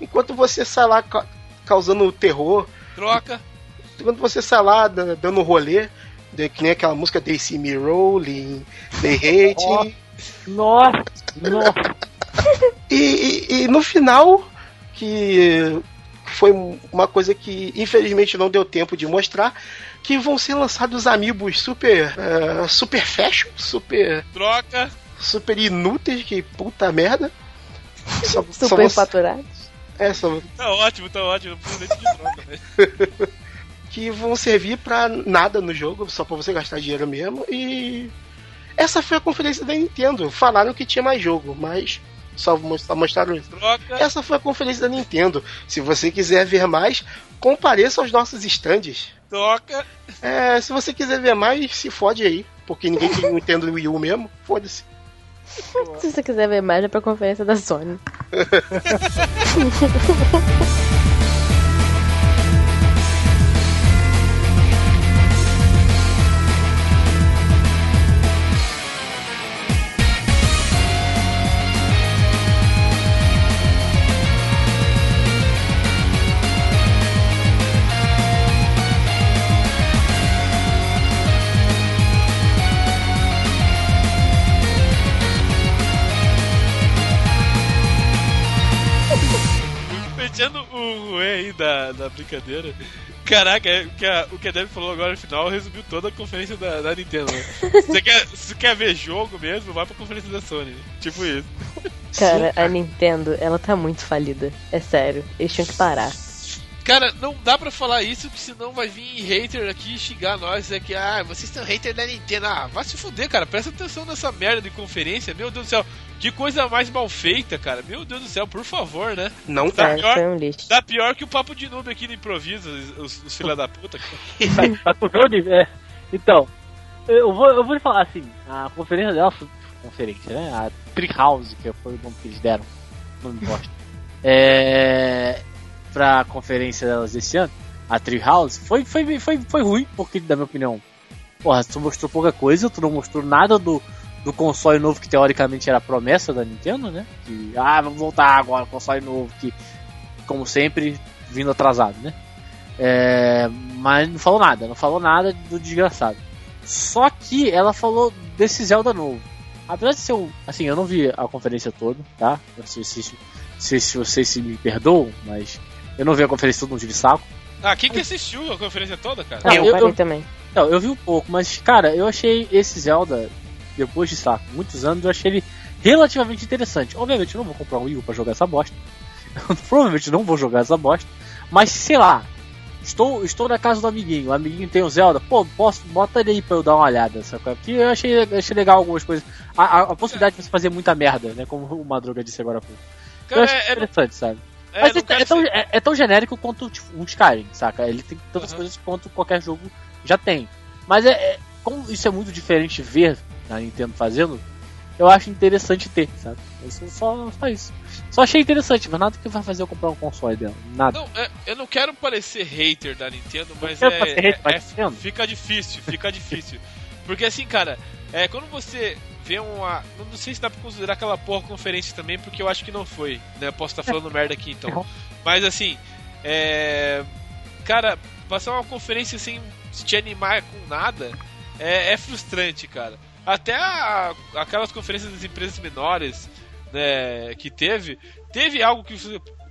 S3: enquanto você sai lá ca- causando terror
S2: Troca!
S3: quando você sai lá da- dando rolê de, que nem aquela música They See Me Rolling, They Hate.
S5: Nossa! Nossa!
S3: E, e- e no final, que foi uma coisa que infelizmente não deu tempo de mostrar, que vão ser lançados amigos super eh, super fashion, super
S2: Troca!
S3: Super inúteis, que puta merda. Só, só
S4: Super
S3: vão-
S4: faturados.
S3: é, só-
S2: Tá ótimo, tá ótimo. De troca, velho.
S3: que vão servir pra nada no jogo, só pra você gastar dinheiro mesmo. E essa foi a conferência da Nintendo. Falaram que tinha mais jogo, mas só, só mostraram isso.
S2: Troca.
S3: Essa foi a conferência da Nintendo. Se você quiser ver mais, compareça aos nossos stands.
S2: Troca.
S3: É, se você quiser ver mais, se fode aí. Porque ninguém tem Nintendo Wii U mesmo. Foda-se.
S4: Se você quiser ver mais, é pra conferência da Sony.
S2: o da, da brincadeira. Caraca, é, que a- o que a Debbie falou agora no final resumiu toda a conferência da, da Nintendo. né? Você quer, se quer ver jogo mesmo, vai pra conferência da Sony. Tipo isso.
S4: Cara, a Nintendo, ela tá muito falida. É sério. Eles tinham que parar.
S2: Cara, não dá pra falar isso, porque senão vai vir hater aqui xingar nós. É que, ah, vocês são hater da Nintendo. Ah, vai se fuder, cara. Presta atenção nessa merda de conferência. Meu Deus do céu. Que coisa mais mal feita, cara. Meu Deus do céu, por favor, né?
S3: Não
S2: Tá
S4: É,
S2: pior?
S4: foi um lixo.
S2: Tá pior que o papo de noob aqui no improviso, os, os filha da puta.
S1: é. Então, eu vou, eu vou lhe falar assim, a conferência dela foi conferência, né? A Treehouse, que foi o nome que eles deram. Não me importa. É. Pra conferência delas esse ano, a Treehouse, foi, foi, foi, foi ruim, porque, na minha opinião, porra, tu mostrou pouca coisa, tu não mostrou nada do, do console novo que teoricamente era a promessa da Nintendo, né? Que, ah, vamos voltar agora, console novo, que, como sempre, vindo atrasado, né? É, mas não falou nada, não falou nada do desgraçado. Só que ela falou desse Zelda novo. Apesar de ser um. Assim, eu não vi a conferência toda, tá? Sei se, se, se vocês se me perdoam, mas eu não vi a conferência toda, não tive saco.
S2: Ah, quem que assistiu a conferência toda, cara?
S4: Não,
S1: eu-
S4: eu, parei
S1: eu-
S4: também.
S1: Não, eu vi um pouco, mas, cara, eu achei esse Zelda, depois de saco, muitos anos, eu achei ele relativamente interessante. Obviamente, eu não vou comprar um Wii U pra jogar essa bosta. Eu provavelmente não vou jogar essa bosta. Mas, sei lá, estou, estou na casa do amiguinho, o amiguinho tem o Zelda, pô, posso, bota ele aí pra eu dar uma olhada, sabe? Porque eu achei, achei legal algumas coisas. A, a, a possibilidade de você fazer muita merda, né? Como o Madruga disse agora há pouco. Eu
S2: Cara,
S1: achei
S2: é, é,
S1: interessante, sabe?
S2: É,
S1: Mas é, é tão, é- é tão genérico quanto tipo, um Skyrim, saca? Ele tem tantas
S2: Aham.
S1: coisas quanto qualquer jogo já tem. Mas é, é- como isso é muito diferente ver a Nintendo fazendo, eu acho interessante ter, sabe? Isso, só, só isso. Só achei interessante, mas nada que vai fazer eu comprar um console dela. Nada.
S2: Não, é, eu não quero parecer hater da Nintendo, mas é,
S1: hater
S2: é-
S1: Nintendo.
S2: fica difícil, fica difícil. Porque assim, cara, é, quando você vê uma. Não sei se dá pra considerar aquela porra conferência também, porque eu acho que não foi, né? Eu posso estar falando merda aqui então. Mas assim, é. Cara, passar uma conferência sem se te animar com nada é, é frustrante, cara. Até a- aquelas conferências das empresas menores né, que teve, teve algo que,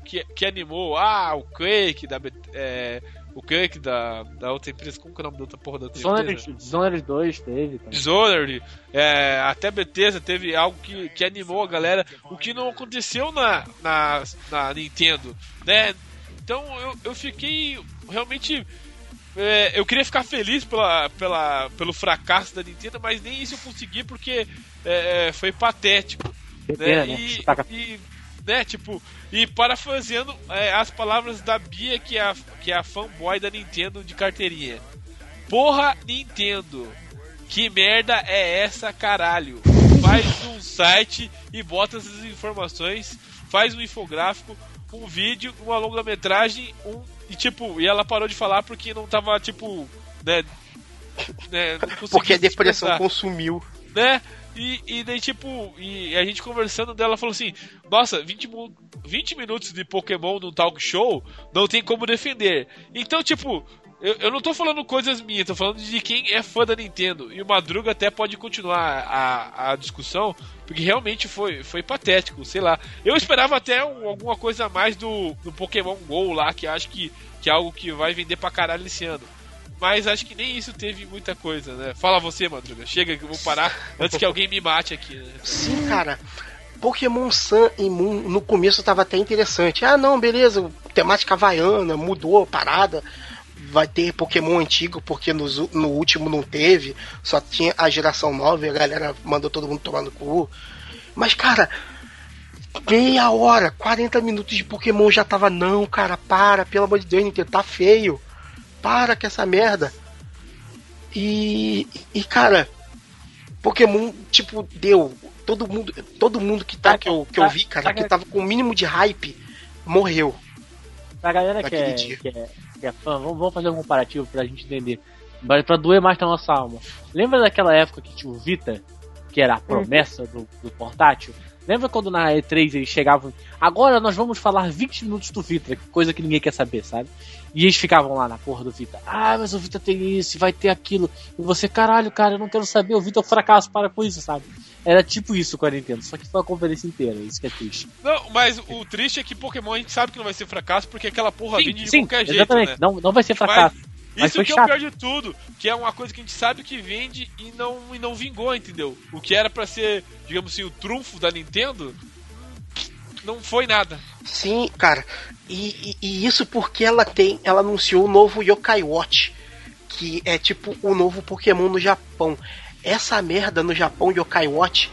S2: que, que animou. Ah, o Quake da. É, o Quake da, da outra empresa. Como que é o nome da outra porra da outra?
S1: Dishonored, Dishonored 2 teve também.
S2: Dishonored, é, até Bethesda teve algo que, que animou a galera, o que não aconteceu na, na, na Nintendo, né? Então eu, eu fiquei realmente. é, eu queria ficar feliz pela, pela, pelo fracasso da Nintendo, mas nem isso eu consegui porque é, é, foi patético. Né?
S1: né?
S2: E, e, né, tipo, e parafraseando é, as palavras da Bia, que é, a, que é a fanboy da Nintendo de carteirinha. Porra, Nintendo! Que merda é essa, caralho? Faz um site e bota essas informações, faz um infográfico, um vídeo, uma longa-metragem, um. E tipo, e ela parou de falar porque não tava, tipo, né. né não
S3: Porque a depressão
S2: expressar
S3: consumiu.
S2: né? E, e daí, tipo, e a gente conversando dela falou assim: Nossa, 20, mu- 20 minutos de Pokémon num talk show não tem como defender. Então, tipo, eu, eu não tô falando coisas minhas, tô falando de quem é fã da Nintendo. E o Madruga até pode continuar a, a discussão, porque realmente foi, foi patético, sei lá. Eu esperava até um- alguma coisa a mais do, do Pokémon GO lá, que acho que, que é algo que vai vender pra caralho esse ano. Mas acho que nem isso teve muita coisa, né? Fala você, Madruga. Chega que eu vou parar antes que alguém me mate aqui, né?
S3: Sim, cara. Pokémon Sun e Moon no começo tava até interessante. Ah, não, beleza, temática havaiana, mudou a parada. Vai ter Pokémon antigo, porque nos u- no, último não teve. Só tinha a geração nova e a galera mandou todo mundo tomar no cu. Mas, cara, meia hora, 40 minutos de Pokémon já tava, não, cara, para, pelo amor de Deus, Nintendo, tá feio. Para com essa merda. E, e cara, Pokémon, tipo, deu. Todo mundo, todo mundo que, tá, que, eu, que eu vi, cara, que tava com o mínimo de hype, morreu.
S5: Pra galera que é, que é, que, é, fã, vamos, vamos fazer um comparativo pra gente entender. Pra doer mais na nossa alma. Lembra daquela época que tinha o Vita, que era a promessa do, do portátil? Lembra quando na E3 eles chegavam. Agora nós vamos falar 20 minutos do Vita, coisa que ninguém quer saber, sabe? E eles ficavam lá na porra do Vita. Ah, mas o Vita tem isso, vai ter aquilo. E você, caralho, cara, eu não quero saber, o Vita é um fracasso, para com isso, sabe? Era tipo isso com a Nintendo, só que foi a conferência inteira, isso que é triste.
S2: Não, mas o triste é que Pokémon a gente sabe que não vai ser fracasso, porque aquela porra sim, vende de sim, qualquer
S5: jeito. Exatamente,
S2: né?
S5: não, não vai ser fracasso. Mas
S2: isso que é o pior de tudo, que é uma coisa que a gente sabe que vende e não, e não vingou, entendeu? O que era para ser, digamos assim, o trunfo da Nintendo, não foi nada.
S3: Sim, cara. E, e, e, isso porque ela tem. Ela anunciou o novo Yokai Watch. Que é tipo o novo Pokémon no Japão. Essa merda no Japão, Yokai Watch,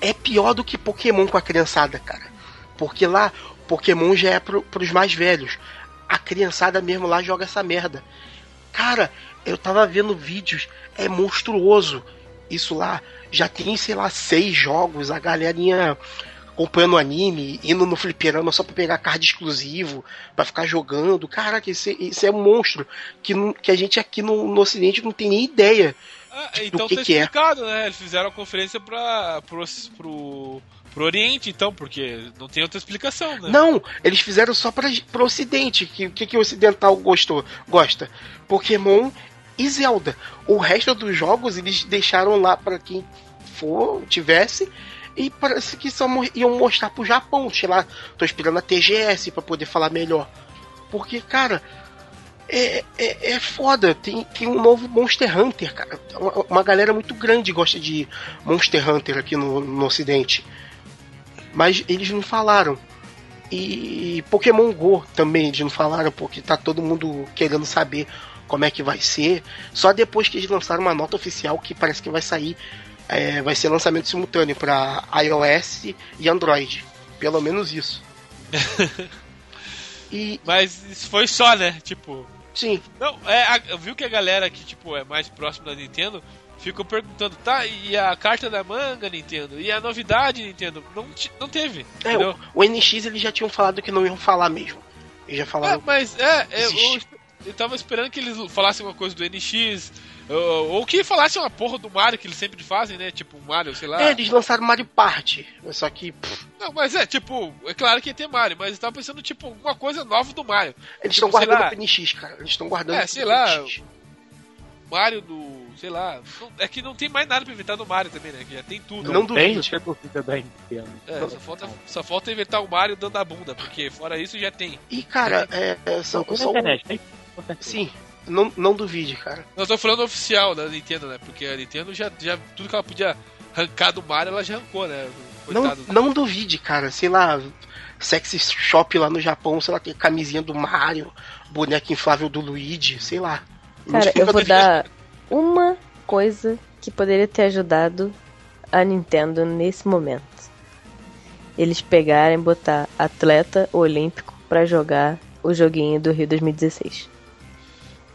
S3: é pior do que Pokémon com a criançada, cara. Porque lá, Pokémon já é pro, pros mais velhos. A criançada mesmo lá joga essa merda. Cara, eu tava vendo vídeos, é monstruoso. Isso lá já tem, sei lá, seis jogos. A galerinha acompanhando o anime, indo no fliperama só pra pegar card exclusivo, para ficar jogando. Caraca, isso, é, isso é um monstro que, que a gente aqui no, no Ocidente não tem nem ideia.
S2: Ah, então do que, tá que é. explicado, é. né? Eles fizeram a conferência pra, pro, pro, pro Oriente, então, porque não tem outra explicação, né?
S3: Não, eles fizeram só pra, pro Ocidente. O que, que, que o Ocidental gostou, gosta? Pokémon e Zelda. O resto dos jogos eles deixaram lá para quem for, tivesse e parece que só iam mostrar pro Japão. Sei lá, tô esperando a TGS para poder falar melhor. Porque, cara, é, é, é foda. Tem, tem um novo Monster Hunter, cara. Uma, uma galera muito grande gosta de Monster Hunter aqui no, no Ocidente. Mas eles não falaram. E Pokémon Go também eles não falaram, porque tá todo mundo querendo saber como é que vai ser. Só depois que eles lançaram uma nota oficial que parece que vai sair é, vai ser lançamento simultâneo para iOS e Android. Pelo menos isso.
S2: e... Mas isso foi só, né? Tipo.
S3: Sim.
S2: Não, é, a, viu que a galera que tipo, é mais próxima da Nintendo ficou perguntando, tá, e a carta da manga, Nintendo? E a novidade, Nintendo? Não, não teve.
S3: É, o, o, NX eles já tinham falado que não iam falar mesmo. Eles já falaram.
S2: É, mas é, eu, eu, eu tava esperando que eles falassem uma coisa do NX, ou, ou que falassem uma porra do Mario que eles sempre fazem, né? Tipo, Mario, sei lá.
S3: É, eles lançaram Mario Party, só que. Pff.
S2: Não, mas é, tipo, é claro que ia ter Mario, mas eu tava pensando, tipo, uma coisa nova do Mario.
S3: Eles estão tipo, guardando o NX, cara. Eles estão guardando
S2: É, sei lá. NX. Mario do. Sei lá. É que não tem mais nada pra inventar do Mario também, né? Que já tem tudo.
S3: Não, não tem,
S2: é, só falta, só falta inventar o Mario dando a bunda, porque fora isso já tem.
S3: E, cara, é. é são, são... Sim, não, não duvide, cara.
S2: Nós tô falando oficial da Nintendo, né? Porque a Nintendo já, já. Tudo que ela podia arrancar do Mario, ela já arrancou, né?
S3: Não, não duvide, cara. Sei lá, sexy shop lá no Japão, sei lá, tem camisinha do Mario, boneco inflável do Luigi, sei lá.
S4: Cara, eu vou dar uma coisa que poderia ter ajudado a Nintendo nesse momento. Eles pegarem e botar atleta olímpico para jogar o joguinho do Rio 2016.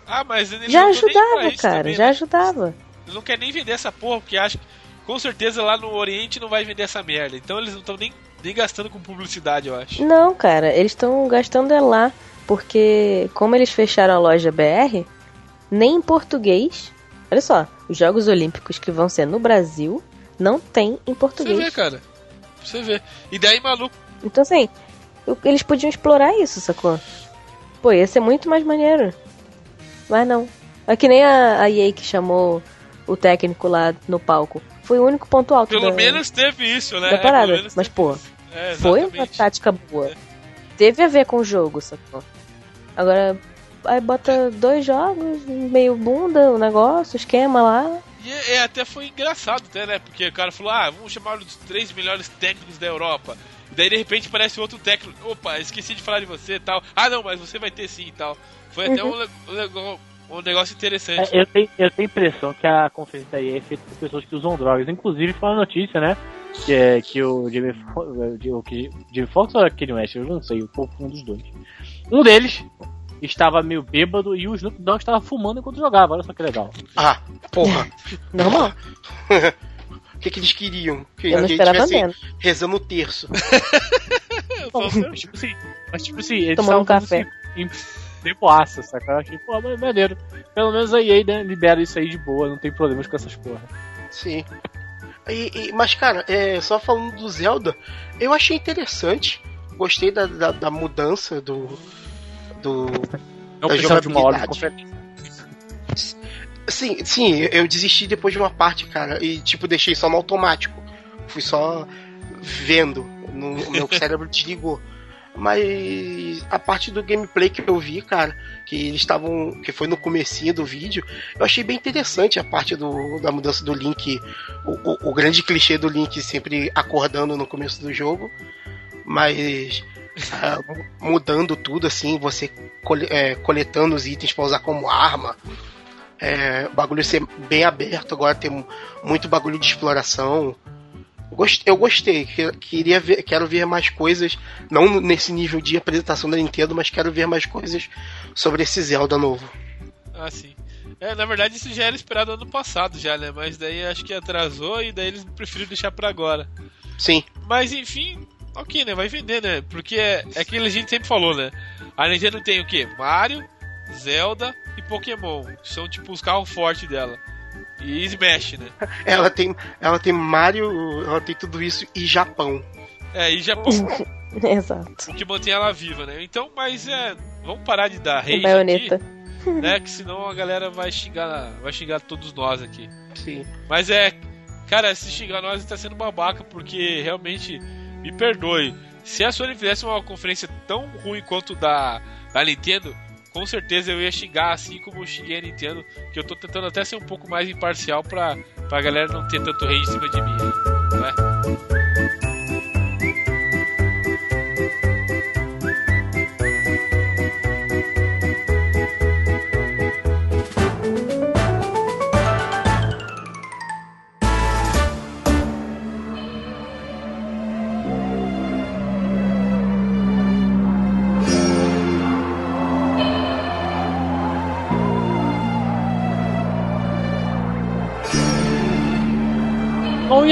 S2: Ah, mas
S4: já ajudava, cara, também, já né? ajudava.
S2: Eles não querem nem vender essa porra, porque acham que com certeza lá no Oriente não vai vender essa merda. Então eles não estão nem, nem gastando com publicidade, eu acho.
S4: Não, cara, eles estão gastando é lá, porque como eles fecharam a loja BR, nem em português. Olha só, os Jogos Olímpicos que vão ser no Brasil não tem em português.
S2: Você vê, cara. Você vê. E daí, maluco.
S4: Então, assim, eles podiam explorar isso, sacou? Pô, ia ser muito mais maneiro. Mas não. É que nem a, a EA que chamou o técnico lá no palco. Foi o único ponto alto
S2: Pelo
S4: da,
S2: menos teve isso, né?
S4: Da parada. É, Mas, pô, é, foi uma tática boa. É. Teve a ver com o jogo, sacou? Agora, aí bota dois jogos, meio bunda o negócio, esquema lá.
S2: E é, é, até foi engraçado, até, né? Porque o cara falou, ah, vamos chamar os três melhores técnicos da Europa. E daí de repente aparece outro técnico. Opa, esqueci de falar de você e tal. Ah não, mas você vai ter sim e tal. Foi até uhum. um, um, um, negócio interessante.
S5: É, eu, tenho, eu tenho a impressão que a conferência aí é feita por pessoas que usam drogas. Inclusive foi uma notícia, né?
S1: que, é, que o Jimmy, Fox ou Kanye West, eu não sei, um pouco um dos dois. Um deles estava meio bêbado e o Snoop Dogg estava fumando enquanto jogava, olha só que legal.
S3: Ah, porra.
S4: Normal.
S3: O que, que eles queriam? Que
S4: Eu não esperava
S3: tivesse
S4: menos.
S3: rezando o terço.
S1: Mas tipo assim, mas, tipo assim eles
S4: Tomando um café.
S1: assim, tempo aço, saca? Eu achei, pô, maneiro. Pelo menos a EA né, libera isso aí de boa, não tem problemas com essas porra.
S3: Sim. E- e- mas, cara, é, só falando do Zelda, eu achei interessante. Gostei da, da, da mudança do. do.
S1: Não
S3: Da
S1: precisava de uma hora de
S3: jogabilidade.
S1: conferência.
S3: Sim, sim, eu desisti depois de uma parte, cara, e tipo, deixei só no automático. Fui só vendo. No, o meu cérebro desligou. Mas a parte do gameplay que eu vi, cara, que eles estavam. que foi no comecinho do vídeo, eu achei bem interessante a parte do, da mudança do Link. O, o, o grande clichê do Link sempre acordando no começo do jogo. Mas ah, mudando tudo, assim, você cole- é, coletando os itens pra usar como arma. É, o bagulho ser bem aberto, agora tem mu- muito bagulho de exploração. Eu gostei, que- queria ver, quero ver mais coisas, não nesse nível de apresentação da Nintendo, mas quero ver mais coisas sobre esse Zelda novo.
S2: Ah, sim. É, na verdade isso já era esperado ano passado já, né? Mas daí acho que atrasou e daí eles preferiram deixar pra agora.
S3: Sim,
S2: Mas enfim, ok, né? Vai vender, né? Porque é, é aquilo que a gente sempre falou, né? A Nintendo tem o quê? Mario, Zelda e Pokémon. São tipo os carros fortes dela. E Smash, né?
S3: ela tem, ela tem Mario, ela tem tudo isso e Japão.
S2: É, e Japão,
S4: Exato.
S2: o que mantém ela viva, né? Então, mas é. Vamos parar de dar rage
S4: baioneta.
S2: aqui, né? Que senão a galera vai xingar, vai xingar todos nós aqui.
S3: Sim.
S2: Mas é, cara, se xingar nós tá sendo babaca, porque realmente, me perdoe. Se a Sony fizesse uma conferência tão ruim quanto da, da Nintendo, com certeza eu ia xingar assim como eu xinguei a Nintendo, que eu tô tentando até ser um pouco mais imparcial pra, pra galera não ter tanto rage em cima de mim, né?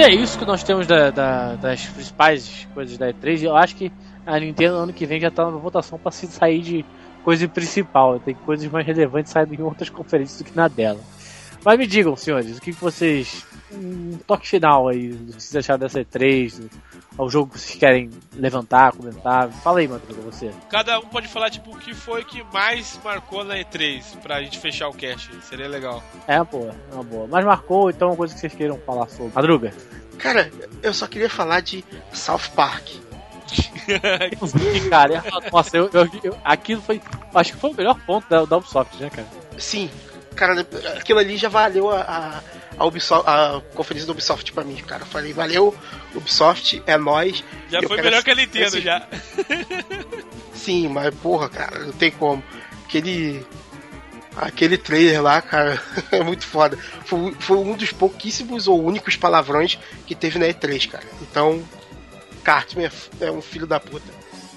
S1: É isso que nós temos da- da- das principais coisas da E3. Eu acho que a Nintendo ano que vem já tá na votação pra se sair de coisa principal. Tem coisas mais relevantes saindo em outras conferências do que na dela. Mas me digam, senhores, o que, que vocês. Um toque final aí, do que vocês acharam dessa E3, ao jogo que vocês querem levantar, comentar. Fala aí, Madruga, você.
S2: Cada um pode falar, tipo, o que foi que mais marcou na E3 pra gente fechar o cast. Seria legal.
S1: É uma boa, é uma boa. Mas marcou, então, uma coisa que vocês queiram falar sobre. Madruga.
S3: Cara, eu só queria falar de South Park.
S1: E, cara, nossa, eu, eu- eu- aquilo foi. Acho que foi o melhor ponto da, da Ubisoft, né, cara?
S3: Sim, cara, aquilo ali já valeu a, a, Ubisoft, a conferência da Ubisoft pra mim, cara. Eu falei, valeu, Ubisoft, é nóis.
S2: Já foi melhor que a Nintendo,
S3: esse-
S2: já.
S3: Sim, mas porra, cara, não tem como. Aquele. Aquele trailer lá, cara, é muito foda. Foi, foi um dos pouquíssimos ou únicos palavrões que teve na E3, cara. Então, Cartman é, é um filho da puta.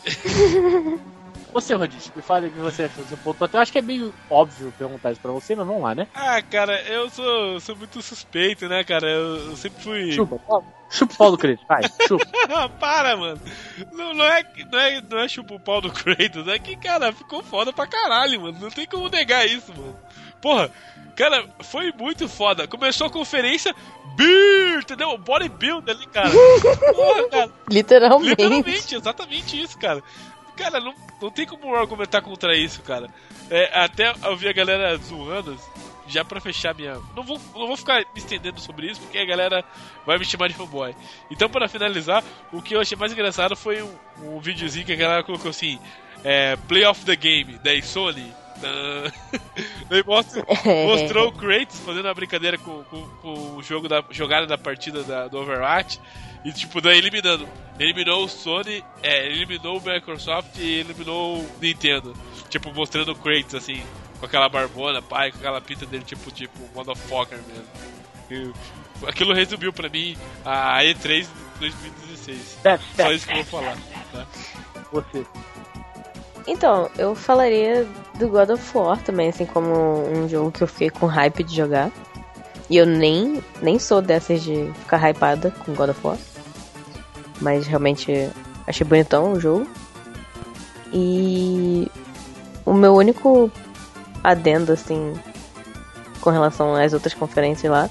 S1: Você, Rodízio, me fale o que você achou desse ponto. Até eu acho que é meio óbvio perguntar isso pra você, mas vamos lá, né?
S2: Ah, cara, eu sou, sou muito suspeito, né, cara? Eu, eu sempre fui.
S1: Chupa, chupa o pau do crédito, vai, chupa.
S2: Para, mano. Não, não, é, não, é, não é chupa o pau do Kratos, é que, cara, ficou foda pra caralho, mano. Não tem como negar isso, mano. Porra, cara, foi muito foda. Começou a conferência, beer, entendeu? Bodybuilder ali, cara. Porra, cara.
S4: Literalmente.
S2: Literalmente, exatamente isso, cara. Cara, não, não tem como argumentar contra isso, cara. É, até eu vi a galera zoando, já pra fechar minha. Não vou, não vou ficar me estendendo sobre isso, porque a galera vai me chamar de fanboy. Então, para finalizar, o que eu achei mais engraçado foi um, um videozinho que a galera colocou assim: é, Play of the Game, daí Sony. Ah. Daí mostra, mostrou o Kratos fazendo uma brincadeira com, com, com o jogo da jogada da partida da, do Overwatch e tipo daí eliminando eliminou o Sony é, eliminou o Microsoft e eliminou o Nintendo tipo mostrando o Kratos assim com aquela barbona pai com aquela pinta dele tipo tipo motherfucker mesmo e, aquilo resumiu pra mim a E3 2016.
S1: É,
S2: Só isso que eu vou falar. Tá?
S1: Você.
S4: Então, eu falaria do God of War também, assim, como um jogo que eu fiquei com hype de jogar. E eu nem, nem sou dessas de ficar hypada com God of War. Mas realmente achei bonitão o jogo. E o meu único adendo, assim, com relação às outras conferências lá,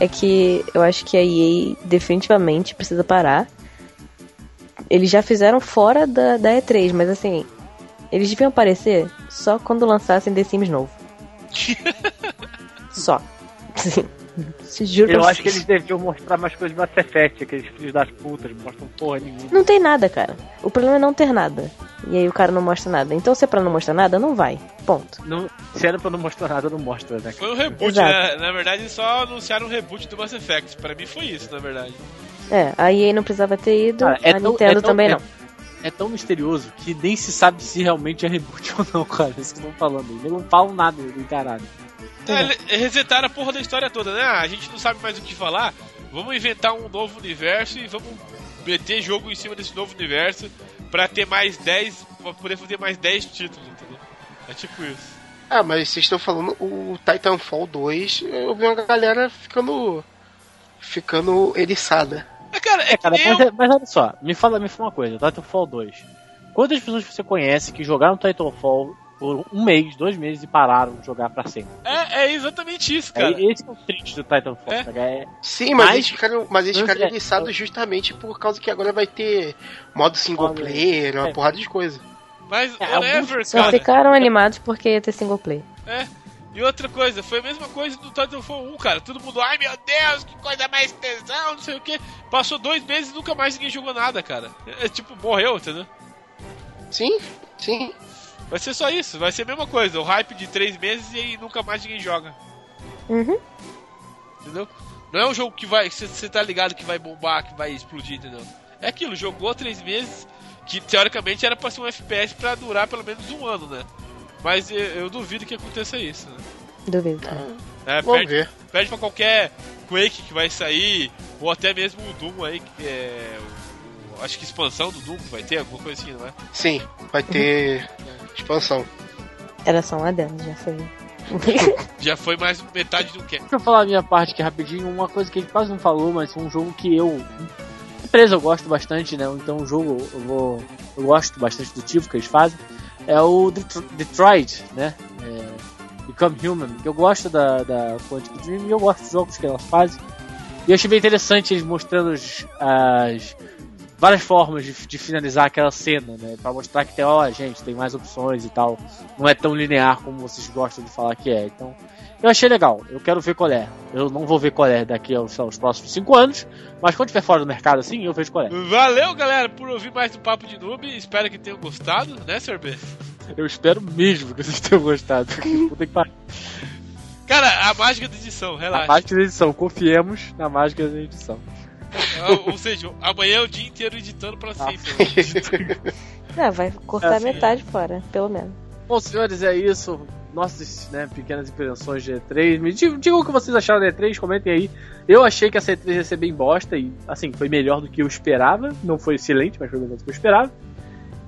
S4: é que eu acho que a EA definitivamente precisa parar. Eles já fizeram fora da, da E3, mas assim, eles deviam aparecer só quando lançassem The Sims novo. só. Sim. Se juro
S1: Eu acho que eles deviam mostrar mais coisas do Mass Effect, aqueles filhos das putas, mostram porra nenhuma.
S4: Não tem nada, cara. O problema é não ter nada. E aí o cara não mostra nada. Então se é pra não mostrar nada, não vai. Ponto.
S1: Não, se era pra não mostrar nada, não mostra, né?
S2: Foi um reboot, né? Na verdade, só anunciaram um reboot do Mass Effect. Pra mim foi isso, na verdade.
S4: É, a EA não precisava ter ido,
S1: Cara, é
S4: a
S1: tão-
S4: Nintendo
S1: é tão-
S4: também
S1: é-
S4: não.
S1: É tão misterioso que nem se sabe se realmente é reboot ou não, cara. Isso que estão falando. Eles não falam nada do caralho.
S2: É, resetaram a porra da história toda, né? Ah, a gente não sabe mais o que falar. Vamos inventar um novo universo e vamos meter jogo em cima desse novo universo pra ter mais 10. pra poder fazer mais 10 títulos, entendeu? É tipo isso.
S3: Ah, mas vocês estão falando o Titanfall 2, eu vi uma galera ficando. ficando eriçada.
S2: É, cara, é,
S1: É, cara, mas,
S2: eu-
S1: é- mas olha só, me fala, me fala uma coisa, Titanfall 2. Quantas pessoas você conhece que jogaram Titanfall por um mês, dois meses e pararam de jogar pra sempre?
S2: é, é exatamente isso, cara.
S1: É, esse é o triste do Titanfall.
S2: É.
S1: cara, é-
S3: Sim, mas,
S1: Mas-
S3: eles ficaram, mas eles ficaram
S1: é-
S3: justamente por causa que agora vai ter modo single player, uma
S1: é.
S3: porrada de coisa.
S2: Mas,
S1: É,
S2: whatever,
S4: Só
S2: cara.
S4: ficaram animados porque ia ter single play.
S2: É. E outra coisa, foi a mesma coisa do Titanfall 1, cara. Todo mundo, ai meu Deus, que coisa mais tesão, não sei o que. Passou dois meses e nunca mais ninguém jogou nada, cara. É, é tipo, morreu, entendeu?
S3: Sim, sim.
S2: Vai ser só isso, vai ser a mesma coisa. O hype de três meses e nunca mais ninguém joga.
S4: Uhum.
S2: Entendeu? Não é um jogo que vai. Você tá ligado que vai bombar, que vai explodir, entendeu? É aquilo, jogou três meses, que teoricamente era pra ser um FPS pra durar pelo menos um ano, né? Mas eu, eu duvido que aconteça isso, né?
S4: Duvido. tá?
S2: É,
S3: Vamos
S2: perde,
S3: ver.
S2: perde pra qualquer Quake que vai sair, ou até mesmo o Doom aí, que é. o- o- acho que expansão do Doom vai ter, alguma coisa assim, não é?
S3: Sim, vai ter expansão.
S4: Era só um adendo, já foi.
S2: Já foi mais metade do que.
S1: Deixa eu falar a minha parte aqui rapidinho. Uma coisa que a gente quase não falou, mas um jogo que eu. Empresa eu gosto bastante, né? Então o jogo eu vou. Eu gosto bastante do tipo que eles fazem. É o Detro- Detroit, né? É, Become Human. Que eu gosto da, da Quantic Dream e eu gosto dos jogos que elas fazem. E eu achei bem interessante eles mostrando as, as várias formas de, de finalizar aquela cena, né? Pra mostrar que tem, ó, gente, tem mais opções e tal. Não é tão linear como vocês gostam de falar que é. Então, eu achei legal. Eu quero ver qual é. Eu não vou ver qual é daqui aos, aos próximos 5 anos, mas quando estiver fora do mercado assim, eu vejo qual é.
S2: Valeu, galera, por ouvir mais do Papo de Noob. Espero que tenham gostado, né, Sr. B?
S1: Eu espero mesmo que vocês tenham gostado. Puta que pariu.
S2: Cara, a mágica da edição,
S1: A
S2: relaxa.
S1: mágica da edição, confiemos na mágica da edição.
S2: Ou, ou seja, amanhã é o dia inteiro editando pra sempre.
S4: Não, vai cortar
S1: Assim.
S4: metade fora, pelo menos.
S1: Bom, senhores, é isso. Nossas né, pequenas impressões de E3. Me digam, digam o que vocês acharam da E3, comentem aí. Eu achei que essa E3 ia ser bem bosta e, assim, foi melhor do que eu esperava. Não foi excelente, mas foi melhor do que eu esperava.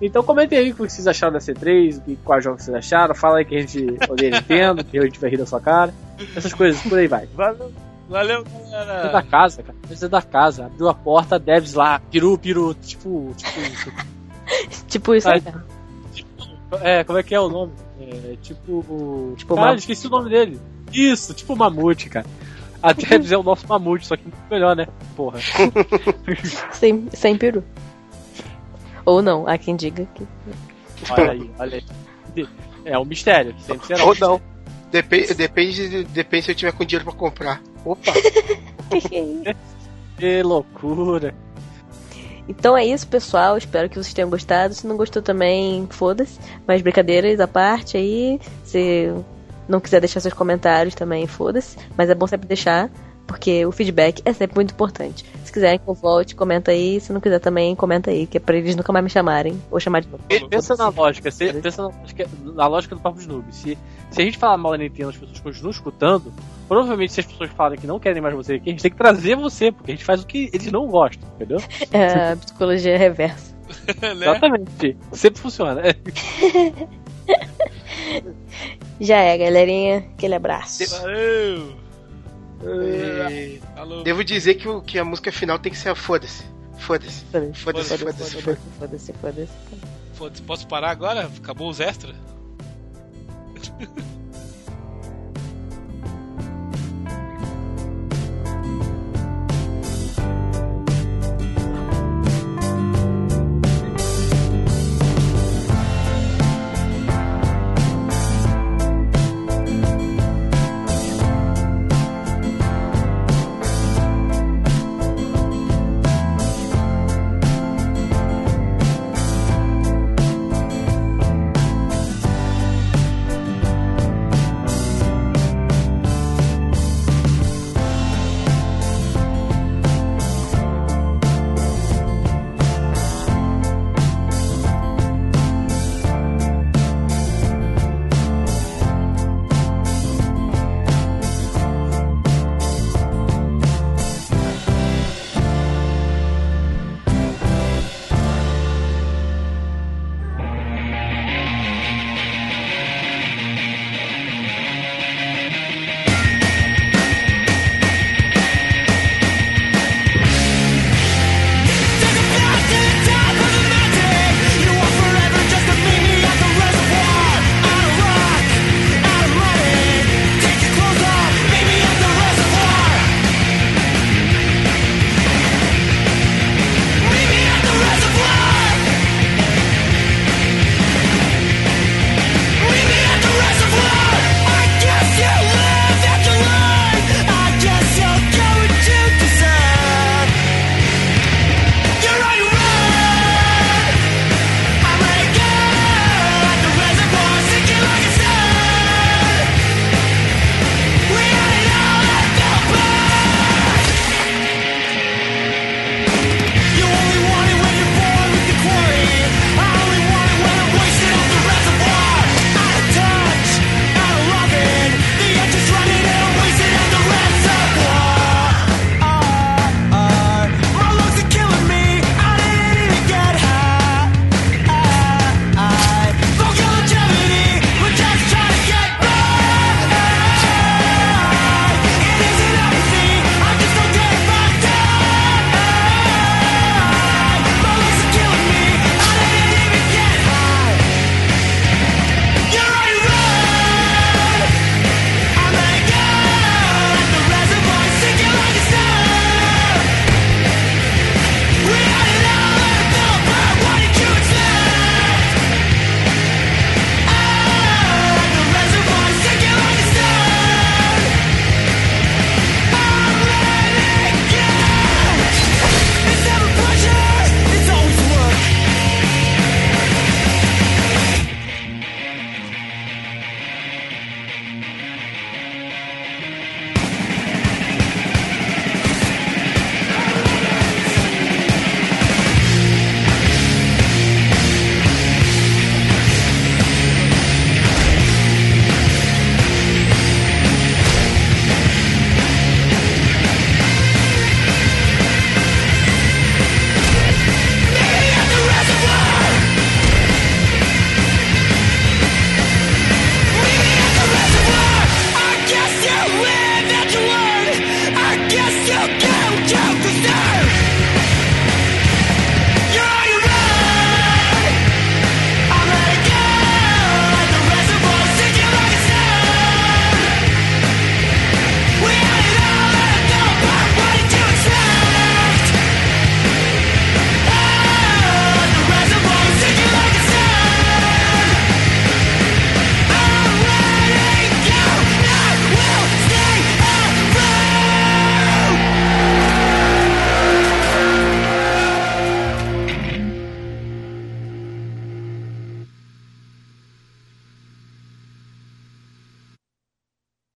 S1: Então comentem aí o que vocês acharam da C3, o que, quais jogos vocês acharam. Fala aí que a gente odeia Nintendo, que a gente vai rir da sua cara. Essas coisas, por aí vai.
S2: Valeu, valeu,
S1: Você é da
S2: galera.
S1: casa, cara. Você é da casa. Abriu a porta, devs lá, piru, piru. Tipo, tipo.
S4: Tipo isso aí.
S1: É, como é que é o nome? É, tipo.
S4: Tipo Mamute.
S1: esqueci o nome dele. Isso, tipo Mamute, cara. A Debs é o nosso Mamute, só que muito melhor, né? Porra.
S4: Sem, sem peru. Ou não, há quem diga que.
S1: Olha aí, olha aí. É um mistério, sempre será.
S3: Ou não. Depende, depende, depende se eu tiver com dinheiro pra comprar. Opa!
S1: Que loucura.
S4: Então é isso, pessoal. Espero que vocês tenham gostado. Se não gostou também, foda-se. Mas brincadeiras à parte aí. Se não quiser deixar seus comentários também, foda-se. Mas é bom sempre deixar, porque o feedback é sempre muito importante. Se quiserem que eu volte, comenta aí. Se não quiser também, comenta aí, que é pra eles nunca mais me chamarem. Ou chamar de novo.
S1: Pensa na lógica, se- pensa na lógica, na lógica do Papo de Noob. Se, se a gente falar mal da Nintendo as pessoas continuam escutando, provavelmente se as pessoas falarem que não querem mais você aqui, a gente tem que trazer você, porque a gente faz o que eles não gostam, entendeu?
S4: É, a psicologia reversa.
S2: né?
S1: Exatamente. Sempre funciona. É.
S4: Já é, galerinha. Aquele abraço.
S2: Valeu!
S3: E
S2: Falou.
S3: Devo dizer que, o, que a música final tem que ser a
S4: foda-se,
S3: foda-se,
S4: foda-se, foda-se, foda-se.
S2: Foda-se, Posso parar agora? Acabou os extras?